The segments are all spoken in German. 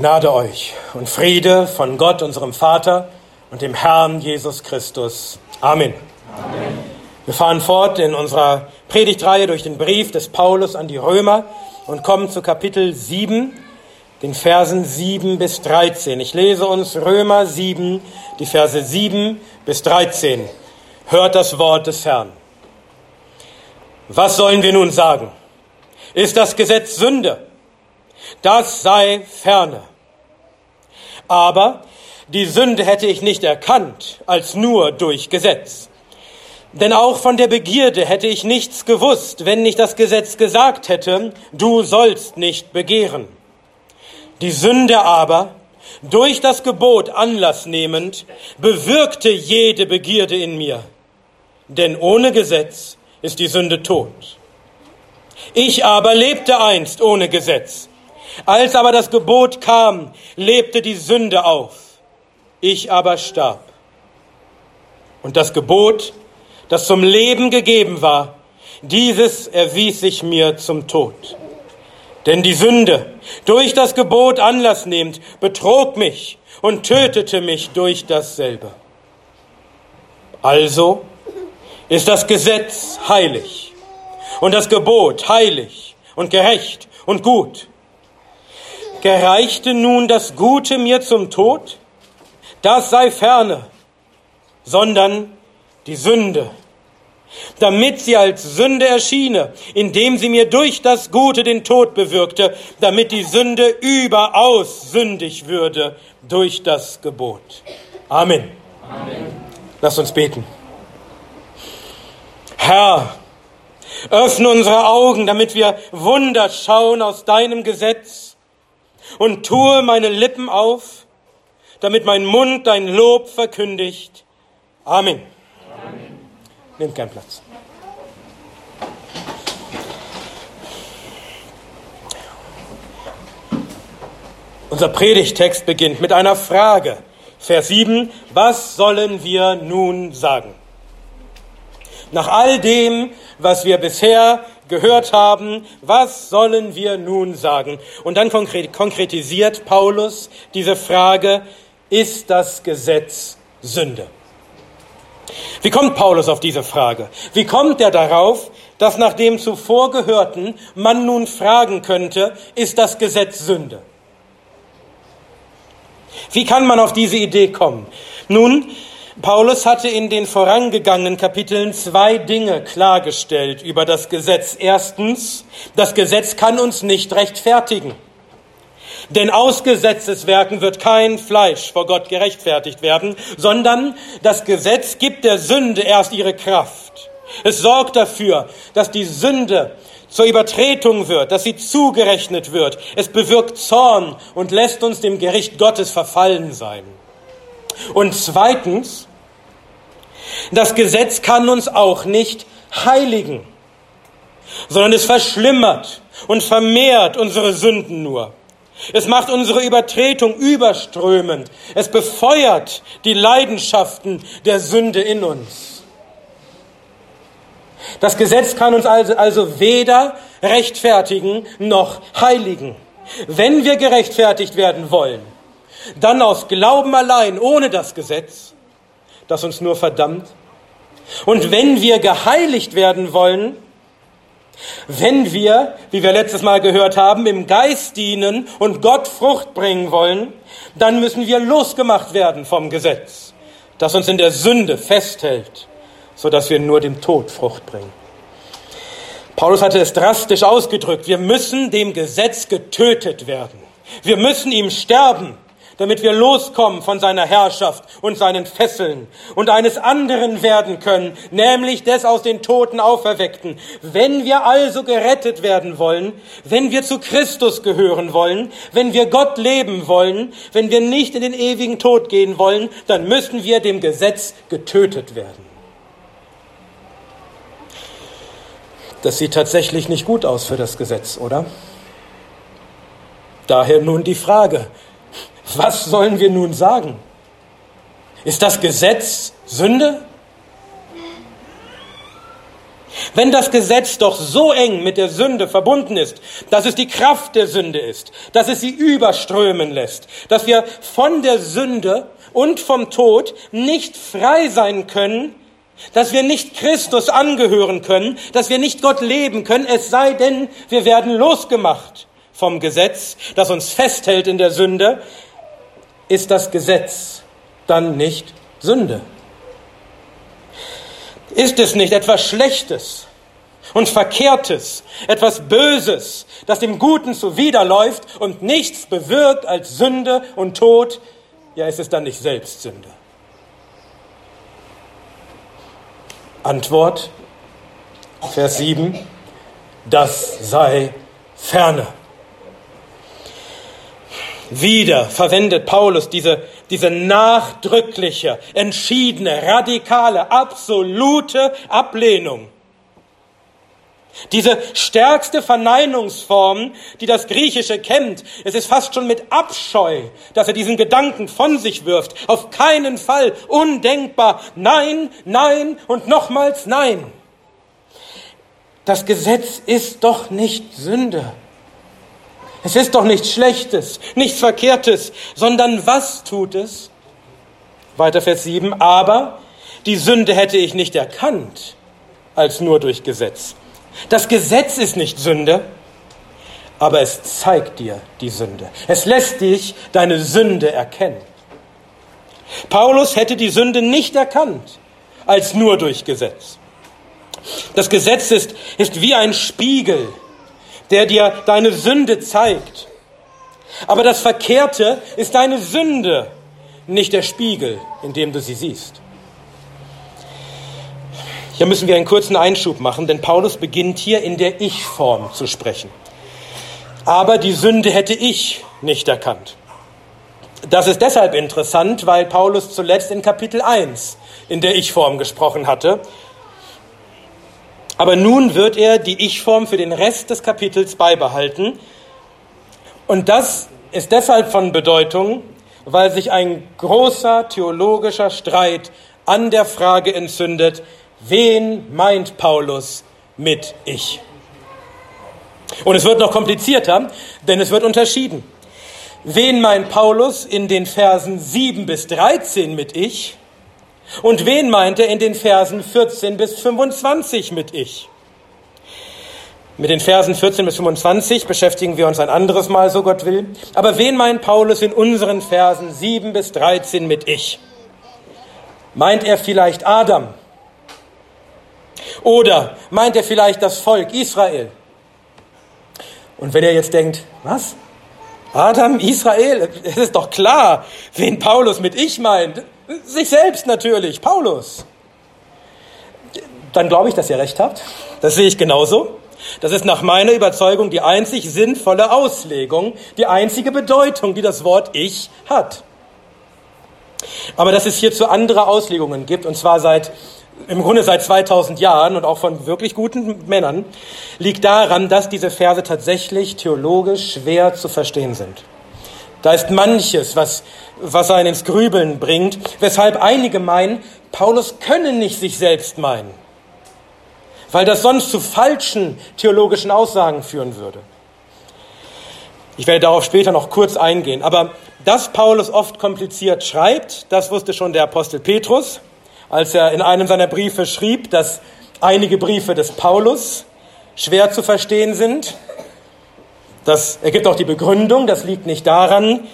Gnade euch und Friede von Gott, unserem Vater und dem Herrn Jesus Christus. Amen. Amen. Wir fahren fort in unserer Predigtreihe durch den Brief des Paulus an die Römer und kommen zu Kapitel 7, den Versen 7 bis 13. Ich lese uns Römer 7, die Verse 7 bis 13. Hört das Wort des Herrn. Was sollen wir nun sagen? Ist das Gesetz Sünde? Das sei ferne. Aber die Sünde hätte ich nicht erkannt als nur durch Gesetz. Denn auch von der Begierde hätte ich nichts gewusst, wenn nicht das Gesetz gesagt hätte, du sollst nicht begehren. Die Sünde aber, durch das Gebot Anlass nehmend, bewirkte jede Begierde in mir. Denn ohne Gesetz ist die Sünde tot. Ich aber lebte einst ohne Gesetz. Als aber das Gebot kam, lebte die Sünde auf. Ich aber starb. Und das Gebot, das zum Leben gegeben war, dieses erwies sich mir zum Tod. Denn die Sünde, durch das Gebot Anlass nehmend, betrog mich und tötete mich durch dasselbe. Also ist das Gesetz heilig und das Gebot heilig und gerecht und gut. Gereichte nun das Gute mir zum Tod? Das sei ferne, sondern die Sünde, damit sie als Sünde erschiene, indem sie mir durch das Gute den Tod bewirkte, damit die Sünde überaus sündig würde durch das Gebot. Amen. Amen. Lass uns beten. Herr, öffne unsere Augen, damit wir Wunder schauen aus deinem Gesetz und tue meine Lippen auf, damit mein Mund dein Lob verkündigt. Amen. Amen. Nehmt gern Platz. Unser Predigtext beginnt mit einer Frage. Vers 7. Was sollen wir nun sagen? Nach all dem, was wir bisher gehört haben, was sollen wir nun sagen? Und dann konkretisiert Paulus diese Frage, ist das Gesetz Sünde? Wie kommt Paulus auf diese Frage? Wie kommt er darauf, dass nach dem zuvor Gehörten man nun fragen könnte, ist das Gesetz Sünde? Wie kann man auf diese Idee kommen? Nun, Paulus hatte in den vorangegangenen Kapiteln zwei Dinge klargestellt über das Gesetz. Erstens, das Gesetz kann uns nicht rechtfertigen. Denn aus Gesetzeswerken wird kein Fleisch vor Gott gerechtfertigt werden, sondern das Gesetz gibt der Sünde erst ihre Kraft. Es sorgt dafür, dass die Sünde zur Übertretung wird, dass sie zugerechnet wird. Es bewirkt Zorn und lässt uns dem Gericht Gottes verfallen sein. Und zweitens, das Gesetz kann uns auch nicht heiligen, sondern es verschlimmert und vermehrt unsere Sünden nur. Es macht unsere Übertretung überströmend. Es befeuert die Leidenschaften der Sünde in uns. Das Gesetz kann uns also, also weder rechtfertigen noch heiligen. Wenn wir gerechtfertigt werden wollen, dann aus Glauben allein, ohne das Gesetz, das uns nur verdammt. Und wenn wir geheiligt werden wollen, wenn wir, wie wir letztes Mal gehört haben, im Geist dienen und Gott Frucht bringen wollen, dann müssen wir losgemacht werden vom Gesetz, das uns in der Sünde festhält, so dass wir nur dem Tod Frucht bringen. Paulus hatte es drastisch ausgedrückt. Wir müssen dem Gesetz getötet werden. Wir müssen ihm sterben damit wir loskommen von seiner Herrschaft und seinen Fesseln und eines anderen werden können, nämlich des aus den Toten auferweckten. Wenn wir also gerettet werden wollen, wenn wir zu Christus gehören wollen, wenn wir Gott leben wollen, wenn wir nicht in den ewigen Tod gehen wollen, dann müssen wir dem Gesetz getötet werden. Das sieht tatsächlich nicht gut aus für das Gesetz, oder? Daher nun die Frage, was sollen wir nun sagen? Ist das Gesetz Sünde? Wenn das Gesetz doch so eng mit der Sünde verbunden ist, dass es die Kraft der Sünde ist, dass es sie überströmen lässt, dass wir von der Sünde und vom Tod nicht frei sein können, dass wir nicht Christus angehören können, dass wir nicht Gott leben können, es sei denn, wir werden losgemacht vom Gesetz, das uns festhält in der Sünde, ist das Gesetz dann nicht Sünde? Ist es nicht etwas Schlechtes und Verkehrtes, etwas Böses, das dem Guten zuwiderläuft und nichts bewirkt als Sünde und Tod? Ja, ist es dann nicht selbst Sünde? Antwort, Vers 7, das sei ferne. Wieder verwendet Paulus diese, diese nachdrückliche, entschiedene, radikale, absolute Ablehnung. Diese stärkste Verneinungsform, die das Griechische kennt. Es ist fast schon mit Abscheu, dass er diesen Gedanken von sich wirft. Auf keinen Fall. Undenkbar. Nein, nein und nochmals nein. Das Gesetz ist doch nicht Sünde. Es ist doch nichts Schlechtes, nichts Verkehrtes, sondern was tut es? Weiter Vers 7, aber die Sünde hätte ich nicht erkannt, als nur durch Gesetz. Das Gesetz ist nicht Sünde, aber es zeigt dir die Sünde. Es lässt dich deine Sünde erkennen. Paulus hätte die Sünde nicht erkannt, als nur durch Gesetz. Das Gesetz ist, ist wie ein Spiegel, der dir deine Sünde zeigt. Aber das Verkehrte ist deine Sünde, nicht der Spiegel, in dem du sie siehst. Hier müssen wir einen kurzen Einschub machen, denn Paulus beginnt hier in der Ich-Form zu sprechen. Aber die Sünde hätte ich nicht erkannt. Das ist deshalb interessant, weil Paulus zuletzt in Kapitel 1 in der Ich-Form gesprochen hatte aber nun wird er die Ich-Form für den Rest des Kapitels beibehalten. Und das ist deshalb von Bedeutung, weil sich ein großer theologischer Streit an der Frage entzündet, wen meint Paulus mit Ich? Und es wird noch komplizierter, denn es wird unterschieden. Wen meint Paulus in den Versen 7 bis 13 mit Ich? Und wen meint er in den Versen 14 bis 25 mit ich? Mit den Versen 14 bis 25 beschäftigen wir uns ein anderes Mal, so Gott will. Aber wen meint Paulus in unseren Versen 7 bis 13 mit ich? Meint er vielleicht Adam? Oder meint er vielleicht das Volk Israel? Und wenn er jetzt denkt, was? Adam, Israel, es ist doch klar, wen Paulus mit ich meint. Sich selbst natürlich, Paulus. Dann glaube ich, dass ihr recht habt. Das sehe ich genauso. Das ist nach meiner Überzeugung die einzig sinnvolle Auslegung, die einzige Bedeutung, die das Wort Ich hat. Aber dass es hierzu andere Auslegungen gibt, und zwar seit im Grunde seit 2000 Jahren und auch von wirklich guten Männern, liegt daran, dass diese Verse tatsächlich theologisch schwer zu verstehen sind. Da ist manches, was, was einen ins Grübeln bringt, weshalb einige meinen, Paulus könne nicht sich selbst meinen, weil das sonst zu falschen theologischen Aussagen führen würde. Ich werde darauf später noch kurz eingehen, aber dass Paulus oft kompliziert schreibt, das wusste schon der Apostel Petrus, als er in einem seiner Briefe schrieb, dass einige Briefe des Paulus schwer zu verstehen sind das ergibt auch die Begründung, das liegt nicht daran,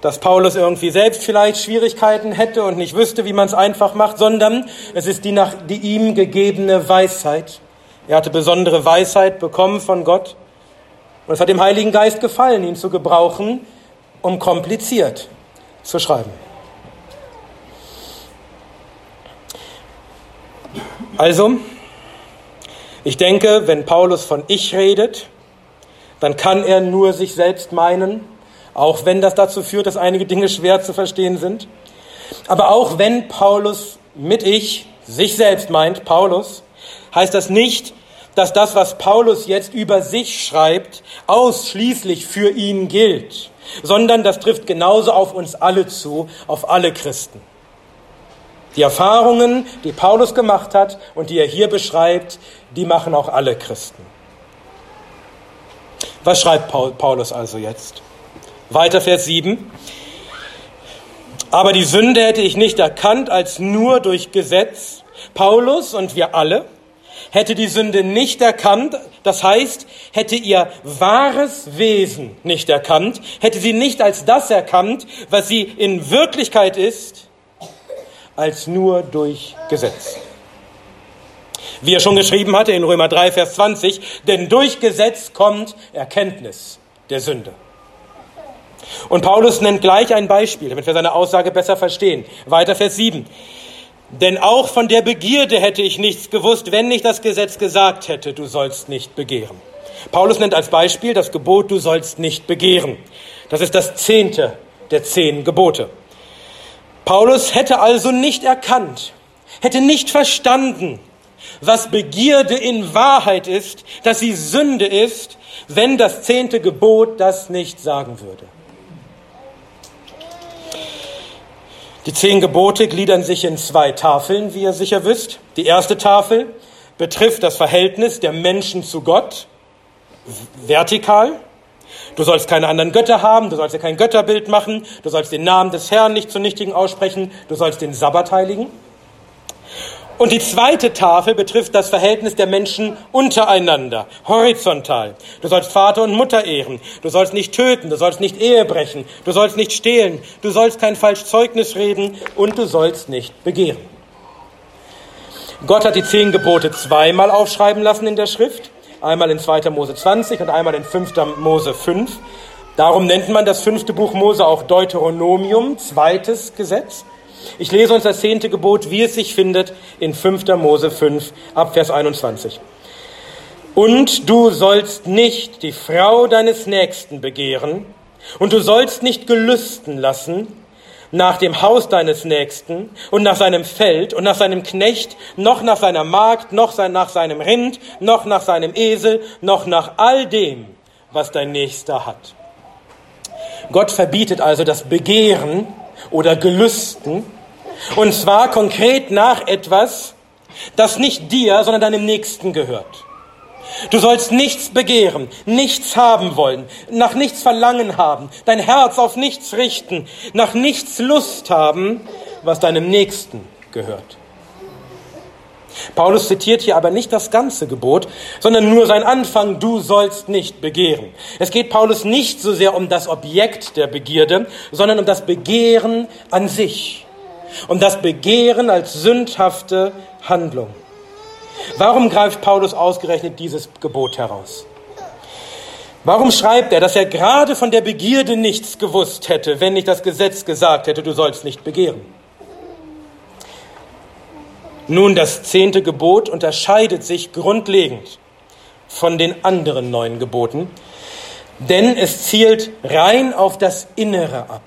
dass Paulus irgendwie selbst vielleicht Schwierigkeiten hätte und nicht wüsste, wie man es einfach macht, sondern es ist die nach die ihm gegebene Weisheit. Er hatte besondere Weisheit bekommen von Gott und es hat dem Heiligen Geist gefallen, ihn zu gebrauchen, um kompliziert zu schreiben. Also, ich denke, wenn Paulus von Ich redet, dann kann er nur sich selbst meinen, auch wenn das dazu führt, dass einige Dinge schwer zu verstehen sind. Aber auch wenn Paulus mit ich sich selbst meint, Paulus, heißt das nicht, dass das, was Paulus jetzt über sich schreibt, ausschließlich für ihn gilt, sondern das trifft genauso auf uns alle zu, auf alle Christen. Die Erfahrungen, die Paulus gemacht hat und die er hier beschreibt, die machen auch alle Christen. Was schreibt Paulus also jetzt? Weiter Vers 7. Aber die Sünde hätte ich nicht erkannt als nur durch Gesetz. Paulus und wir alle hätte die Sünde nicht erkannt, das heißt, hätte ihr wahres Wesen nicht erkannt, hätte sie nicht als das erkannt, was sie in Wirklichkeit ist, als nur durch Gesetz. Wie er schon geschrieben hatte in Römer 3, Vers 20, denn durch Gesetz kommt Erkenntnis der Sünde. Und Paulus nennt gleich ein Beispiel, damit wir seine Aussage besser verstehen. Weiter Vers 7. Denn auch von der Begierde hätte ich nichts gewusst, wenn nicht das Gesetz gesagt hätte, du sollst nicht begehren. Paulus nennt als Beispiel das Gebot, du sollst nicht begehren. Das ist das zehnte der zehn Gebote. Paulus hätte also nicht erkannt, hätte nicht verstanden, was Begierde in Wahrheit ist, dass sie Sünde ist, wenn das zehnte Gebot das nicht sagen würde. Die zehn Gebote gliedern sich in zwei Tafeln, wie ihr sicher wisst. Die erste Tafel betrifft das Verhältnis der Menschen zu Gott, vertikal. Du sollst keine anderen Götter haben, du sollst dir kein Götterbild machen, du sollst den Namen des Herrn nicht zunichtigen aussprechen, du sollst den Sabbat heiligen. Und die zweite Tafel betrifft das Verhältnis der Menschen untereinander, horizontal. Du sollst Vater und Mutter ehren, du sollst nicht töten, du sollst nicht Ehe brechen, du sollst nicht stehlen, du sollst kein falsch Zeugnis reden und du sollst nicht begehren. Gott hat die zehn Gebote zweimal aufschreiben lassen in der Schrift, einmal in 2. Mose 20 und einmal in 5. Mose 5. Darum nennt man das fünfte Buch Mose auch Deuteronomium, zweites Gesetz. Ich lese uns das zehnte Gebot, wie es sich findet, in 5. Mose 5, Abvers 21. Und du sollst nicht die Frau deines Nächsten begehren, und du sollst nicht gelüsten lassen nach dem Haus deines Nächsten und nach seinem Feld und nach seinem Knecht, noch nach seiner Magd, noch nach seinem Rind, noch nach seinem Esel, noch nach all dem, was dein Nächster hat. Gott verbietet also das Begehren oder Gelüsten. Und zwar konkret nach etwas, das nicht dir, sondern deinem Nächsten gehört. Du sollst nichts begehren, nichts haben wollen, nach nichts verlangen haben, dein Herz auf nichts richten, nach nichts Lust haben, was deinem Nächsten gehört. Paulus zitiert hier aber nicht das ganze Gebot, sondern nur sein Anfang, du sollst nicht begehren. Es geht Paulus nicht so sehr um das Objekt der Begierde, sondern um das Begehren an sich, um das Begehren als sündhafte Handlung. Warum greift Paulus ausgerechnet dieses Gebot heraus? Warum schreibt er, dass er gerade von der Begierde nichts gewusst hätte, wenn nicht das Gesetz gesagt hätte, du sollst nicht begehren? Nun, das zehnte Gebot unterscheidet sich grundlegend von den anderen neun Geboten, denn es zielt rein auf das Innere ab.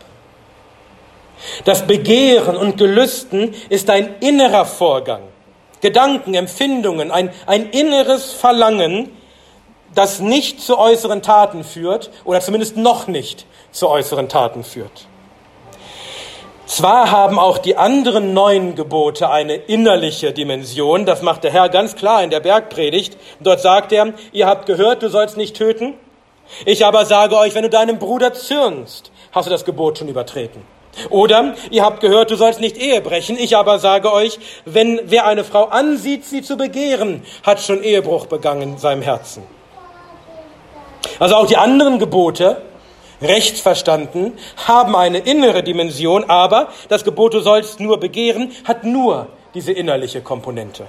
Das Begehren und Gelüsten ist ein innerer Vorgang. Gedanken, Empfindungen, ein, ein inneres Verlangen, das nicht zu äußeren Taten führt oder zumindest noch nicht zu äußeren Taten führt. Zwar haben auch die anderen neun Gebote eine innerliche Dimension, das macht der Herr ganz klar in der Bergpredigt. Dort sagt er, ihr habt gehört, du sollst nicht töten. Ich aber sage euch, wenn du deinem Bruder zürnst, hast du das Gebot schon übertreten. Oder ihr habt gehört, du sollst nicht Ehe brechen. Ich aber sage euch, wenn wer eine Frau ansieht, sie zu begehren, hat schon Ehebruch begangen in seinem Herzen. Also auch die anderen Gebote recht verstanden, haben eine innere Dimension, aber das Gebot, du sollst nur begehren, hat nur diese innerliche Komponente.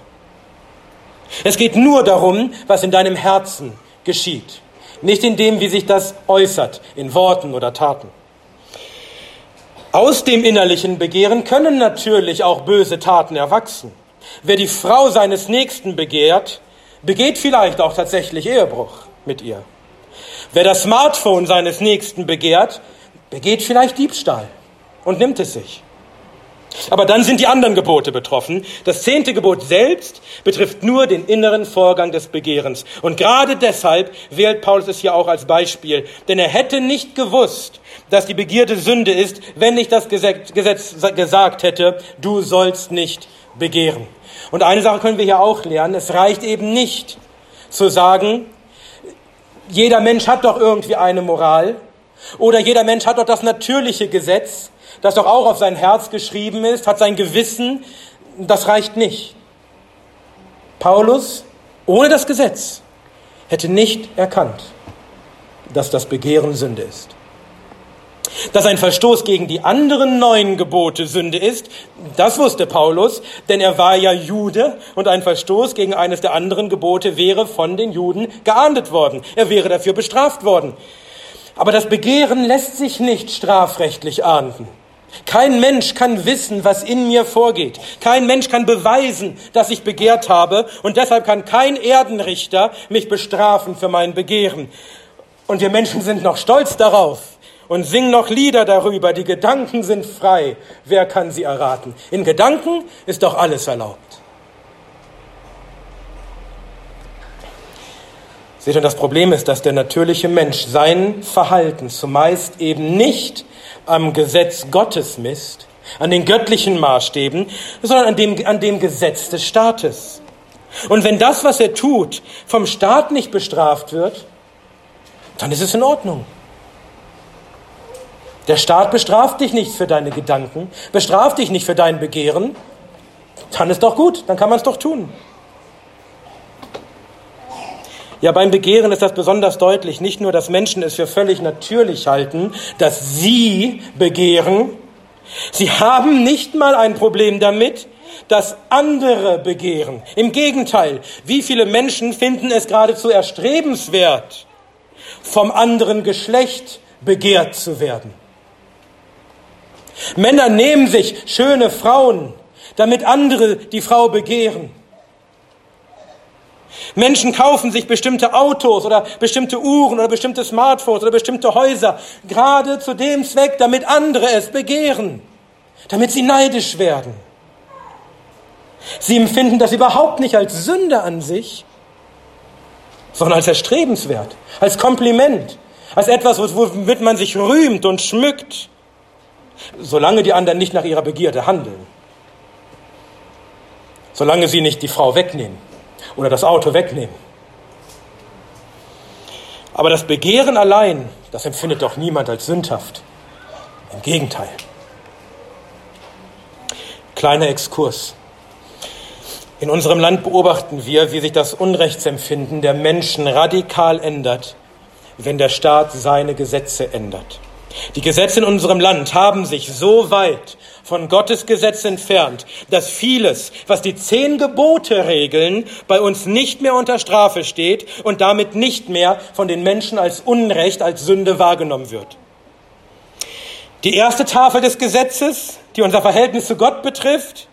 Es geht nur darum, was in deinem Herzen geschieht, nicht in dem, wie sich das äußert, in Worten oder Taten. Aus dem innerlichen Begehren können natürlich auch böse Taten erwachsen. Wer die Frau seines Nächsten begehrt, begeht vielleicht auch tatsächlich Ehebruch mit ihr. Wer das Smartphone seines Nächsten begehrt, begeht vielleicht Diebstahl und nimmt es sich. Aber dann sind die anderen Gebote betroffen. Das zehnte Gebot selbst betrifft nur den inneren Vorgang des Begehrens. Und gerade deshalb wählt Paulus es hier auch als Beispiel. Denn er hätte nicht gewusst, dass die Begierde Sünde ist, wenn nicht das Gesetz gesagt hätte, du sollst nicht begehren. Und eine Sache können wir hier auch lernen. Es reicht eben nicht zu sagen, jeder Mensch hat doch irgendwie eine Moral oder jeder Mensch hat doch das natürliche Gesetz das doch auch auf sein Herz geschrieben ist, hat sein Gewissen, das reicht nicht. Paulus, ohne das Gesetz, hätte nicht erkannt, dass das Begehren Sünde ist. Dass ein Verstoß gegen die anderen neun Gebote Sünde ist, das wusste Paulus, denn er war ja Jude und ein Verstoß gegen eines der anderen Gebote wäre von den Juden geahndet worden. Er wäre dafür bestraft worden. Aber das Begehren lässt sich nicht strafrechtlich ahnden. Kein Mensch kann wissen, was in mir vorgeht. Kein Mensch kann beweisen, dass ich begehrt habe. Und deshalb kann kein Erdenrichter mich bestrafen für mein Begehren. Und wir Menschen sind noch stolz darauf und singen noch Lieder darüber. Die Gedanken sind frei. Wer kann sie erraten? In Gedanken ist doch alles erlaubt. Seht ihr, das Problem ist, dass der natürliche Mensch sein Verhalten zumeist eben nicht am Gesetz Gottes misst, an den göttlichen Maßstäben, sondern an dem, an dem Gesetz des Staates. Und wenn das, was er tut, vom Staat nicht bestraft wird, dann ist es in Ordnung. Der Staat bestraft dich nicht für deine Gedanken, bestraft dich nicht für dein Begehren, dann ist doch gut, dann kann man es doch tun. Ja, beim Begehren ist das besonders deutlich. Nicht nur, dass Menschen es für völlig natürlich halten, dass sie begehren. Sie haben nicht mal ein Problem damit, dass andere begehren. Im Gegenteil, wie viele Menschen finden es geradezu erstrebenswert, vom anderen Geschlecht begehrt zu werden. Männer nehmen sich schöne Frauen, damit andere die Frau begehren. Menschen kaufen sich bestimmte Autos oder bestimmte Uhren oder bestimmte Smartphones oder bestimmte Häuser, gerade zu dem Zweck, damit andere es begehren, damit sie neidisch werden. Sie empfinden das überhaupt nicht als Sünde an sich, sondern als erstrebenswert, als Kompliment, als etwas, womit man sich rühmt und schmückt, solange die anderen nicht nach ihrer Begierde handeln, solange sie nicht die Frau wegnehmen oder das Auto wegnehmen. Aber das Begehren allein, das empfindet doch niemand als sündhaft. Im Gegenteil. Kleiner Exkurs. In unserem Land beobachten wir, wie sich das Unrechtsempfinden der Menschen radikal ändert, wenn der Staat seine Gesetze ändert. Die Gesetze in unserem Land haben sich so weit von Gottes Gesetz entfernt, dass vieles, was die zehn Gebote regeln, bei uns nicht mehr unter Strafe steht und damit nicht mehr von den Menschen als Unrecht, als Sünde wahrgenommen wird. Die erste Tafel des Gesetzes, die unser Verhältnis zu Gott betrifft,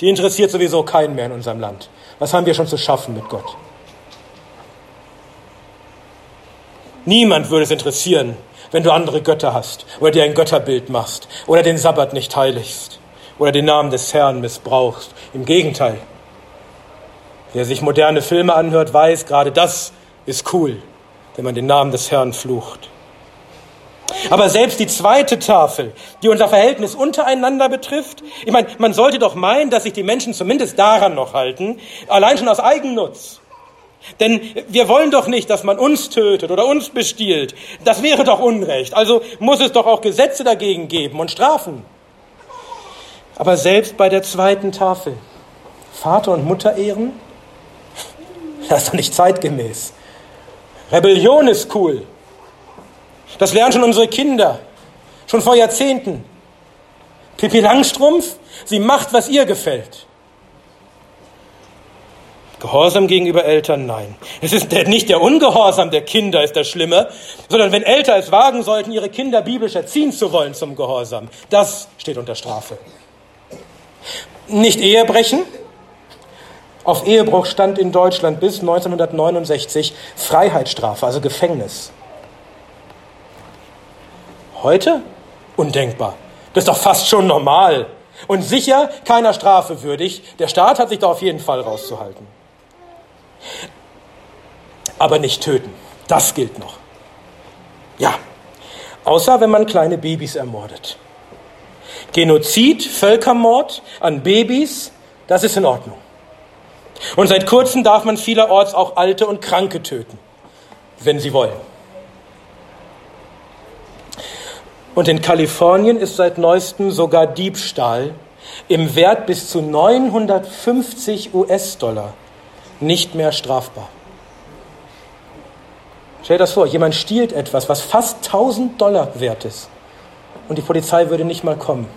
die interessiert sowieso keinen mehr in unserem Land. Was haben wir schon zu schaffen mit Gott? Niemand würde es interessieren, wenn du andere Götter hast oder dir ein Götterbild machst oder den Sabbat nicht heiligst oder den Namen des Herrn missbrauchst. Im Gegenteil. Wer sich moderne Filme anhört, weiß, gerade das ist cool, wenn man den Namen des Herrn flucht. Aber selbst die zweite Tafel, die unser Verhältnis untereinander betrifft, ich meine, man sollte doch meinen, dass sich die Menschen zumindest daran noch halten, allein schon aus Eigennutz. Denn wir wollen doch nicht, dass man uns tötet oder uns bestiehlt. Das wäre doch Unrecht. Also muss es doch auch Gesetze dagegen geben und Strafen. Aber selbst bei der zweiten Tafel, Vater und Mutter ehren, das ist doch nicht zeitgemäß. Rebellion ist cool. Das lernen schon unsere Kinder, schon vor Jahrzehnten. Pippi Langstrumpf, sie macht, was ihr gefällt. Gehorsam gegenüber Eltern? Nein. Es ist nicht der Ungehorsam der Kinder ist das Schlimme, sondern wenn Eltern es wagen sollten, ihre Kinder biblisch erziehen zu wollen zum Gehorsam. Das steht unter Strafe. Nicht Ehebrechen. Auf Ehebruch stand in Deutschland bis 1969 Freiheitsstrafe, also Gefängnis. Heute? Undenkbar. Das ist doch fast schon normal. und sicher keiner Strafe würdig. Der Staat hat sich da auf jeden Fall rauszuhalten. Aber nicht töten, das gilt noch. Ja, außer wenn man kleine Babys ermordet. Genozid, Völkermord an Babys, das ist in Ordnung. Und seit kurzem darf man vielerorts auch Alte und Kranke töten, wenn sie wollen. Und in Kalifornien ist seit neuestem sogar Diebstahl im Wert bis zu 950 US-Dollar nicht mehr strafbar. Stell dir das vor, jemand stiehlt etwas, was fast 1000 Dollar wert ist und die Polizei würde nicht mal kommen.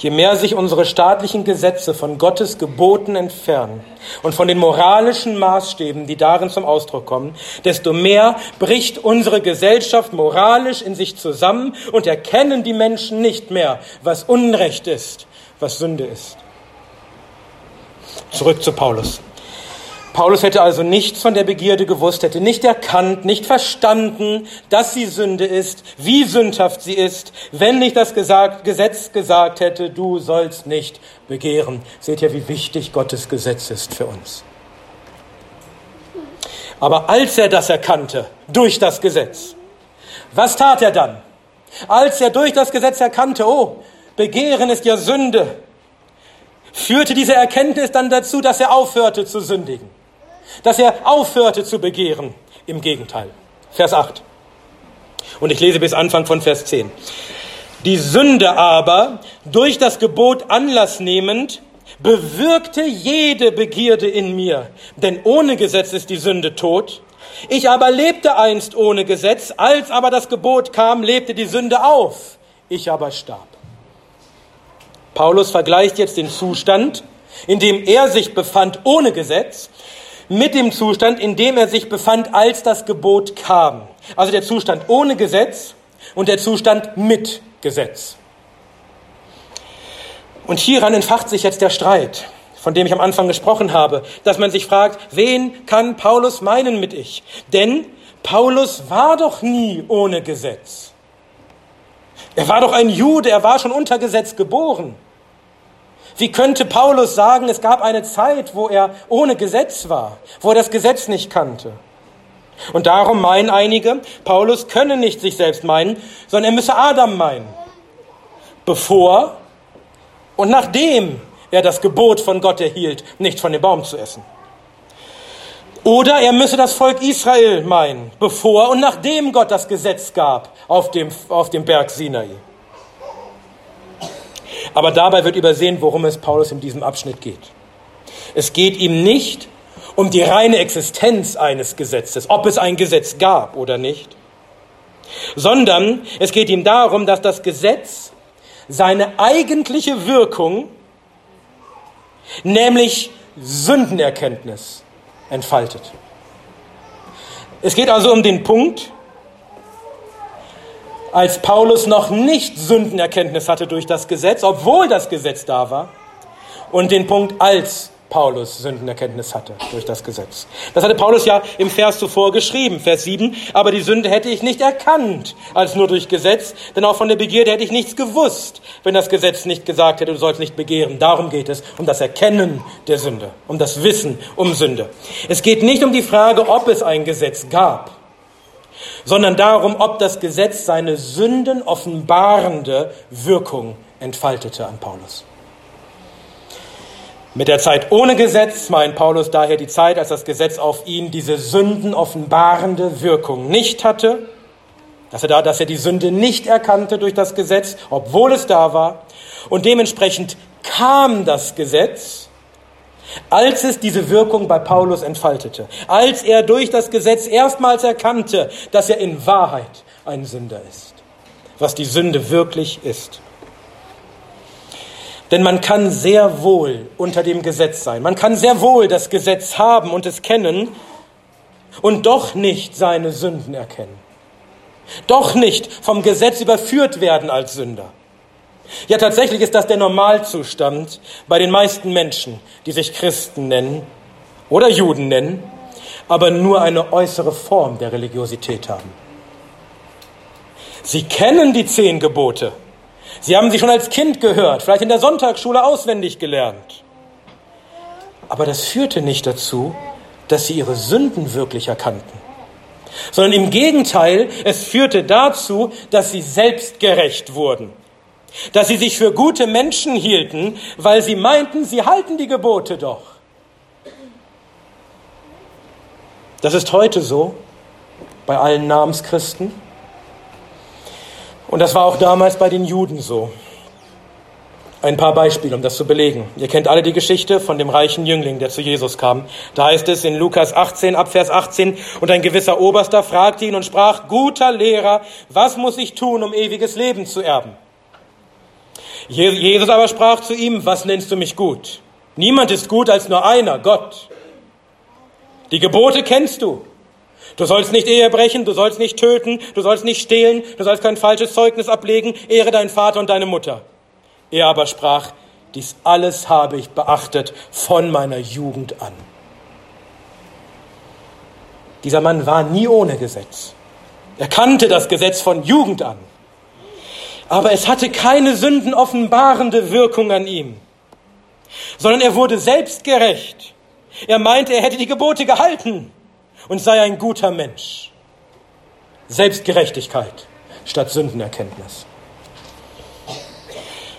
Je mehr sich unsere staatlichen Gesetze von Gottes Geboten entfernen und von den moralischen Maßstäben, die darin zum Ausdruck kommen, desto mehr bricht unsere Gesellschaft moralisch in sich zusammen und erkennen die Menschen nicht mehr, was Unrecht ist, was Sünde ist. Zurück zu Paulus. Paulus hätte also nichts von der Begierde gewusst, hätte nicht erkannt, nicht verstanden, dass sie Sünde ist, wie sündhaft sie ist, wenn nicht das Gesetz gesagt hätte, du sollst nicht begehren. Seht ihr, wie wichtig Gottes Gesetz ist für uns. Aber als er das erkannte, durch das Gesetz, was tat er dann? Als er durch das Gesetz erkannte, oh, Begehren ist ja Sünde, führte diese Erkenntnis dann dazu, dass er aufhörte zu sündigen dass er aufhörte zu begehren. Im Gegenteil. Vers 8. Und ich lese bis Anfang von Vers 10. Die Sünde aber, durch das Gebot Anlass nehmend, bewirkte jede Begierde in mir. Denn ohne Gesetz ist die Sünde tot. Ich aber lebte einst ohne Gesetz, als aber das Gebot kam, lebte die Sünde auf. Ich aber starb. Paulus vergleicht jetzt den Zustand, in dem er sich befand ohne Gesetz, mit dem Zustand, in dem er sich befand, als das Gebot kam. Also der Zustand ohne Gesetz und der Zustand mit Gesetz. Und hieran entfacht sich jetzt der Streit, von dem ich am Anfang gesprochen habe, dass man sich fragt, wen kann Paulus meinen mit ich? Denn Paulus war doch nie ohne Gesetz. Er war doch ein Jude, er war schon unter Gesetz geboren. Wie könnte Paulus sagen, es gab eine Zeit, wo er ohne Gesetz war, wo er das Gesetz nicht kannte? Und darum meinen einige, Paulus könne nicht sich selbst meinen, sondern er müsse Adam meinen. Bevor und nachdem er das Gebot von Gott erhielt, nicht von dem Baum zu essen. Oder er müsse das Volk Israel meinen, bevor und nachdem Gott das Gesetz gab auf dem, auf dem Berg Sinai. Aber dabei wird übersehen, worum es Paulus in diesem Abschnitt geht. Es geht ihm nicht um die reine Existenz eines Gesetzes, ob es ein Gesetz gab oder nicht, sondern es geht ihm darum, dass das Gesetz seine eigentliche Wirkung, nämlich Sündenerkenntnis, entfaltet. Es geht also um den Punkt, als Paulus noch nicht Sündenerkenntnis hatte durch das Gesetz, obwohl das Gesetz da war, und den Punkt, als Paulus Sündenerkenntnis hatte durch das Gesetz. Das hatte Paulus ja im Vers zuvor geschrieben, Vers 7, aber die Sünde hätte ich nicht erkannt als nur durch Gesetz, denn auch von der Begierde hätte ich nichts gewusst, wenn das Gesetz nicht gesagt hätte, du sollst nicht begehren. Darum geht es, um das Erkennen der Sünde, um das Wissen um Sünde. Es geht nicht um die Frage, ob es ein Gesetz gab sondern darum, ob das Gesetz seine Sünden offenbarende Wirkung entfaltete an Paulus. Mit der Zeit ohne Gesetz meint Paulus daher die Zeit, als das Gesetz auf ihn diese Sünden offenbarende Wirkung nicht hatte, dass er, da, dass er die Sünde nicht erkannte durch das Gesetz, obwohl es da war. Und dementsprechend kam das Gesetz als es diese Wirkung bei Paulus entfaltete, als er durch das Gesetz erstmals erkannte, dass er in Wahrheit ein Sünder ist, was die Sünde wirklich ist. Denn man kann sehr wohl unter dem Gesetz sein, man kann sehr wohl das Gesetz haben und es kennen und doch nicht seine Sünden erkennen, doch nicht vom Gesetz überführt werden als Sünder. Ja, tatsächlich ist das der Normalzustand bei den meisten Menschen, die sich Christen nennen oder Juden nennen, aber nur eine äußere Form der Religiosität haben. Sie kennen die zehn Gebote. Sie haben sie schon als Kind gehört, vielleicht in der Sonntagsschule auswendig gelernt. Aber das führte nicht dazu, dass sie ihre Sünden wirklich erkannten, sondern im Gegenteil, es führte dazu, dass sie selbstgerecht wurden, dass sie sich für gute Menschen hielten, weil sie meinten, sie halten die Gebote doch. Das ist heute so bei allen Namenschristen. Und das war auch damals bei den Juden so. Ein paar Beispiele, um das zu belegen. Ihr kennt alle die Geschichte von dem reichen Jüngling, der zu Jesus kam. Da heißt es in Lukas 18, Abvers 18, und ein gewisser Oberster fragte ihn und sprach, guter Lehrer, was muss ich tun, um ewiges Leben zu erben? Jesus aber sprach zu ihm, was nennst du mich gut? Niemand ist gut als nur einer, Gott. Die Gebote kennst du. Du sollst nicht Ehe brechen, du sollst nicht töten, du sollst nicht stehlen, du sollst kein falsches Zeugnis ablegen, ehre deinen Vater und deine Mutter. Er aber sprach, dies alles habe ich beachtet von meiner Jugend an. Dieser Mann war nie ohne Gesetz. Er kannte das Gesetz von Jugend an. Aber es hatte keine sündenoffenbarende Wirkung an ihm, sondern er wurde selbstgerecht. Er meinte, er hätte die Gebote gehalten und sei ein guter Mensch. Selbstgerechtigkeit statt Sündenerkenntnis.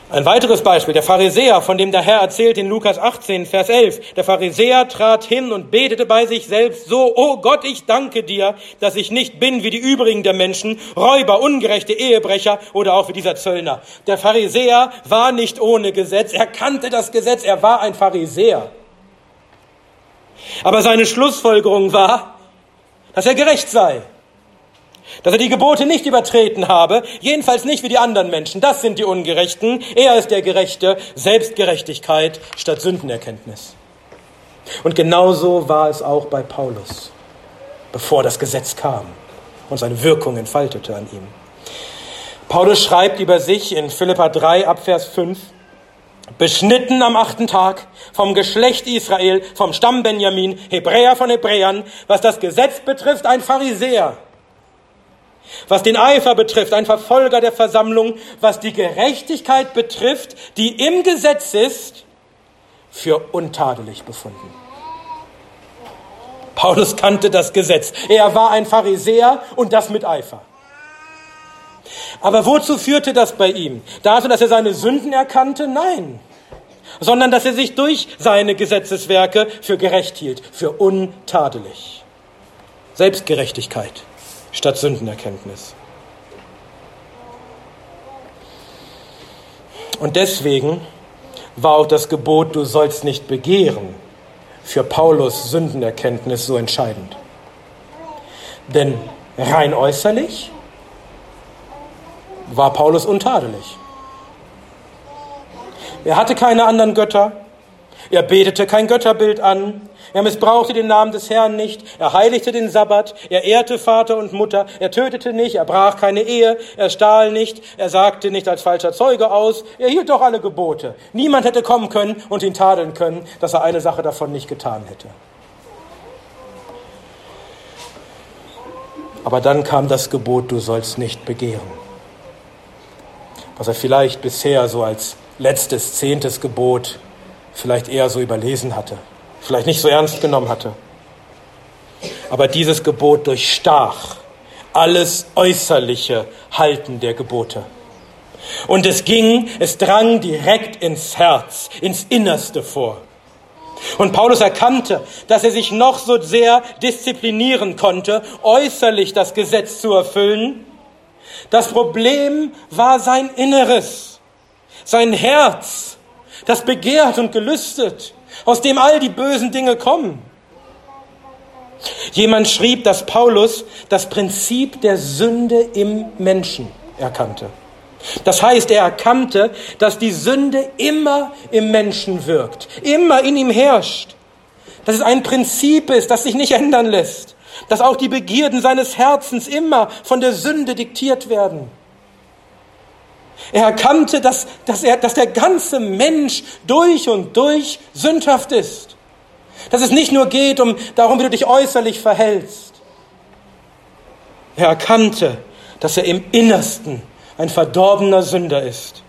Ein weiteres Beispiel, der Pharisäer, von dem der Herr erzählt in Lukas 18, Vers 11. Der Pharisäer trat hin und betete bei sich selbst so, oh Gott, ich danke dir, dass ich nicht bin wie die übrigen der Menschen, Räuber, ungerechte Ehebrecher oder auch wie dieser Zöllner. Der Pharisäer war nicht ohne Gesetz, er kannte das Gesetz, er war ein Pharisäer. Aber seine Schlussfolgerung war, dass er gerecht sei, dass er die Gebote nicht übertreten habe, jedenfalls nicht wie die anderen Menschen. Das sind die Ungerechten. Er ist der Gerechte, Selbstgerechtigkeit statt Sündenerkenntnis. Und genauso war es auch bei Paulus, bevor das Gesetz kam und seine Wirkung entfaltete an ihm. Paulus schreibt über sich in Philippa 3 Abvers 5, beschnitten am achten Tag, vom Geschlecht Israel, vom Stamm Benjamin, Hebräer von Hebräern, was das Gesetz betrifft, ein Pharisäer was den Eifer betrifft, ein Verfolger der Versammlung, was die Gerechtigkeit betrifft, die im Gesetz ist, für untadelig befunden. Paulus kannte das Gesetz. Er war ein Pharisäer und das mit Eifer. Aber wozu führte das bei ihm? Dazu, dass er seine Sünden erkannte? Nein. Sondern dass er sich durch seine Gesetzeswerke für gerecht hielt, für untadelig. Selbstgerechtigkeit statt Sündenerkenntnis. Und deswegen war auch das Gebot, du sollst nicht begehren, für Paulus Sündenerkenntnis so entscheidend. Denn rein äußerlich war Paulus untadelig. Er hatte keine anderen Götter, er betete kein Götterbild an, er missbrauchte den Namen des Herrn nicht. Er heiligte den Sabbat. Er ehrte Vater und Mutter. Er tötete nicht. Er brach keine Ehe. Er stahl nicht. Er sagte nicht als falscher Zeuge aus. Er hielt doch alle Gebote. Niemand hätte kommen können und ihn tadeln können, dass er eine Sache davon nicht getan hätte. Aber dann kam das Gebot, du sollst nicht begehren. Was er vielleicht bisher so als letztes, zehntes Gebot vielleicht eher so überlesen hatte vielleicht nicht so ernst genommen hatte. Aber dieses Gebot durchstach alles äußerliche Halten der Gebote. Und es ging, es drang direkt ins Herz, ins Innerste vor. Und Paulus erkannte, dass er sich noch so sehr disziplinieren konnte, äußerlich das Gesetz zu erfüllen. Das Problem war sein Inneres, sein Herz, das begehrt und gelüstet aus dem all die bösen Dinge kommen. Jemand schrieb, dass Paulus das Prinzip der Sünde im Menschen erkannte. Das heißt, er erkannte, dass die Sünde immer im Menschen wirkt, immer in ihm herrscht. Dass es ein Prinzip ist, das sich nicht ändern lässt. Dass auch die Begierden seines Herzens immer von der Sünde diktiert werden. Er erkannte, dass, dass, er, dass der ganze Mensch durch und durch sündhaft ist. Dass es nicht nur geht um darum, wie du dich äußerlich verhältst. Er erkannte, dass er im Innersten ein verdorbener Sünder ist,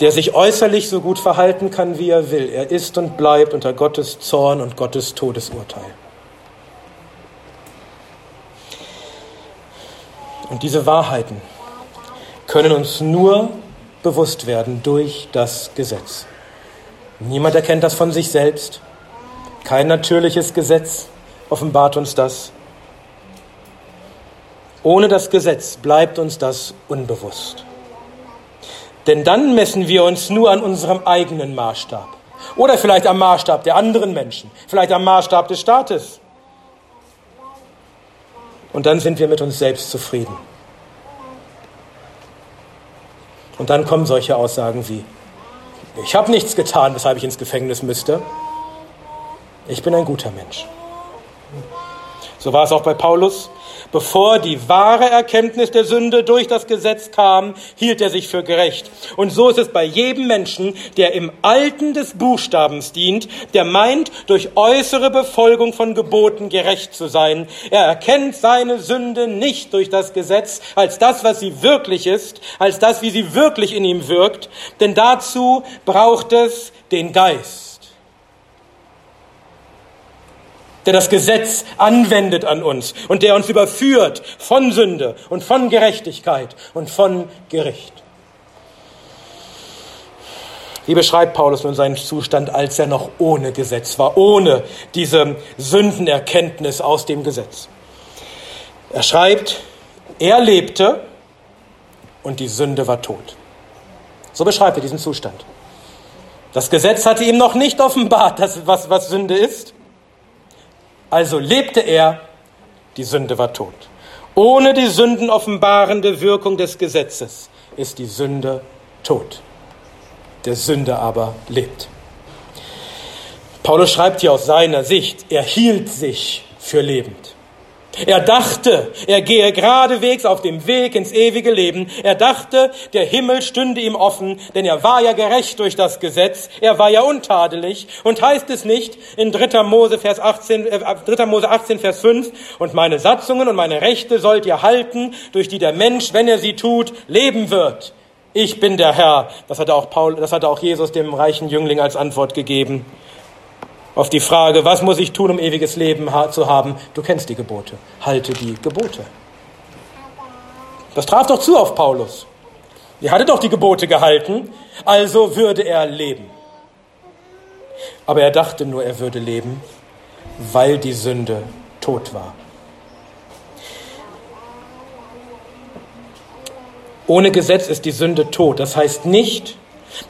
der sich äußerlich so gut verhalten kann, wie er will. Er ist und bleibt unter Gottes Zorn und Gottes Todesurteil. Und diese Wahrheiten können uns nur bewusst werden durch das Gesetz. Niemand erkennt das von sich selbst. Kein natürliches Gesetz offenbart uns das. Ohne das Gesetz bleibt uns das unbewusst. Denn dann messen wir uns nur an unserem eigenen Maßstab. Oder vielleicht am Maßstab der anderen Menschen. Vielleicht am Maßstab des Staates. Und dann sind wir mit uns selbst zufrieden. Und dann kommen solche Aussagen wie, ich habe nichts getan, weshalb ich ins Gefängnis müsste. Ich bin ein guter Mensch. So war es auch bei Paulus. Bevor die wahre Erkenntnis der Sünde durch das Gesetz kam, hielt er sich für gerecht. Und so ist es bei jedem Menschen, der im Alten des Buchstabens dient, der meint, durch äußere Befolgung von Geboten gerecht zu sein. Er erkennt seine Sünde nicht durch das Gesetz als das, was sie wirklich ist, als das, wie sie wirklich in ihm wirkt, denn dazu braucht es den Geist der das Gesetz anwendet an uns und der uns überführt von Sünde und von Gerechtigkeit und von Gericht. Wie beschreibt Paulus nun seinen Zustand, als er noch ohne Gesetz war, ohne diese Sündenerkenntnis aus dem Gesetz? Er schreibt, er lebte und die Sünde war tot. So beschreibt er diesen Zustand. Das Gesetz hatte ihm noch nicht offenbart, was, was Sünde ist. Also lebte er, die Sünde war tot. Ohne die sündenoffenbarende Wirkung des Gesetzes ist die Sünde tot. Der Sünder aber lebt. Paulus schreibt hier aus seiner Sicht, er hielt sich für lebend. Er dachte, er gehe geradewegs auf dem Weg ins ewige Leben. Er dachte, der Himmel stünde ihm offen, denn er war ja gerecht durch das Gesetz. Er war ja untadelig. Und heißt es nicht in 3. Mose, Vers 18, äh, 3. Mose 18, Vers 5, und meine Satzungen und meine Rechte sollt ihr halten, durch die der Mensch, wenn er sie tut, leben wird. Ich bin der Herr. Das hatte auch Paul, das hatte auch Jesus dem reichen Jüngling als Antwort gegeben auf die Frage, was muss ich tun, um ewiges Leben zu haben? Du kennst die Gebote. Halte die Gebote. Das traf doch zu auf Paulus. Er hatte doch die Gebote gehalten, also würde er leben. Aber er dachte nur, er würde leben, weil die Sünde tot war. Ohne Gesetz ist die Sünde tot. Das heißt nicht,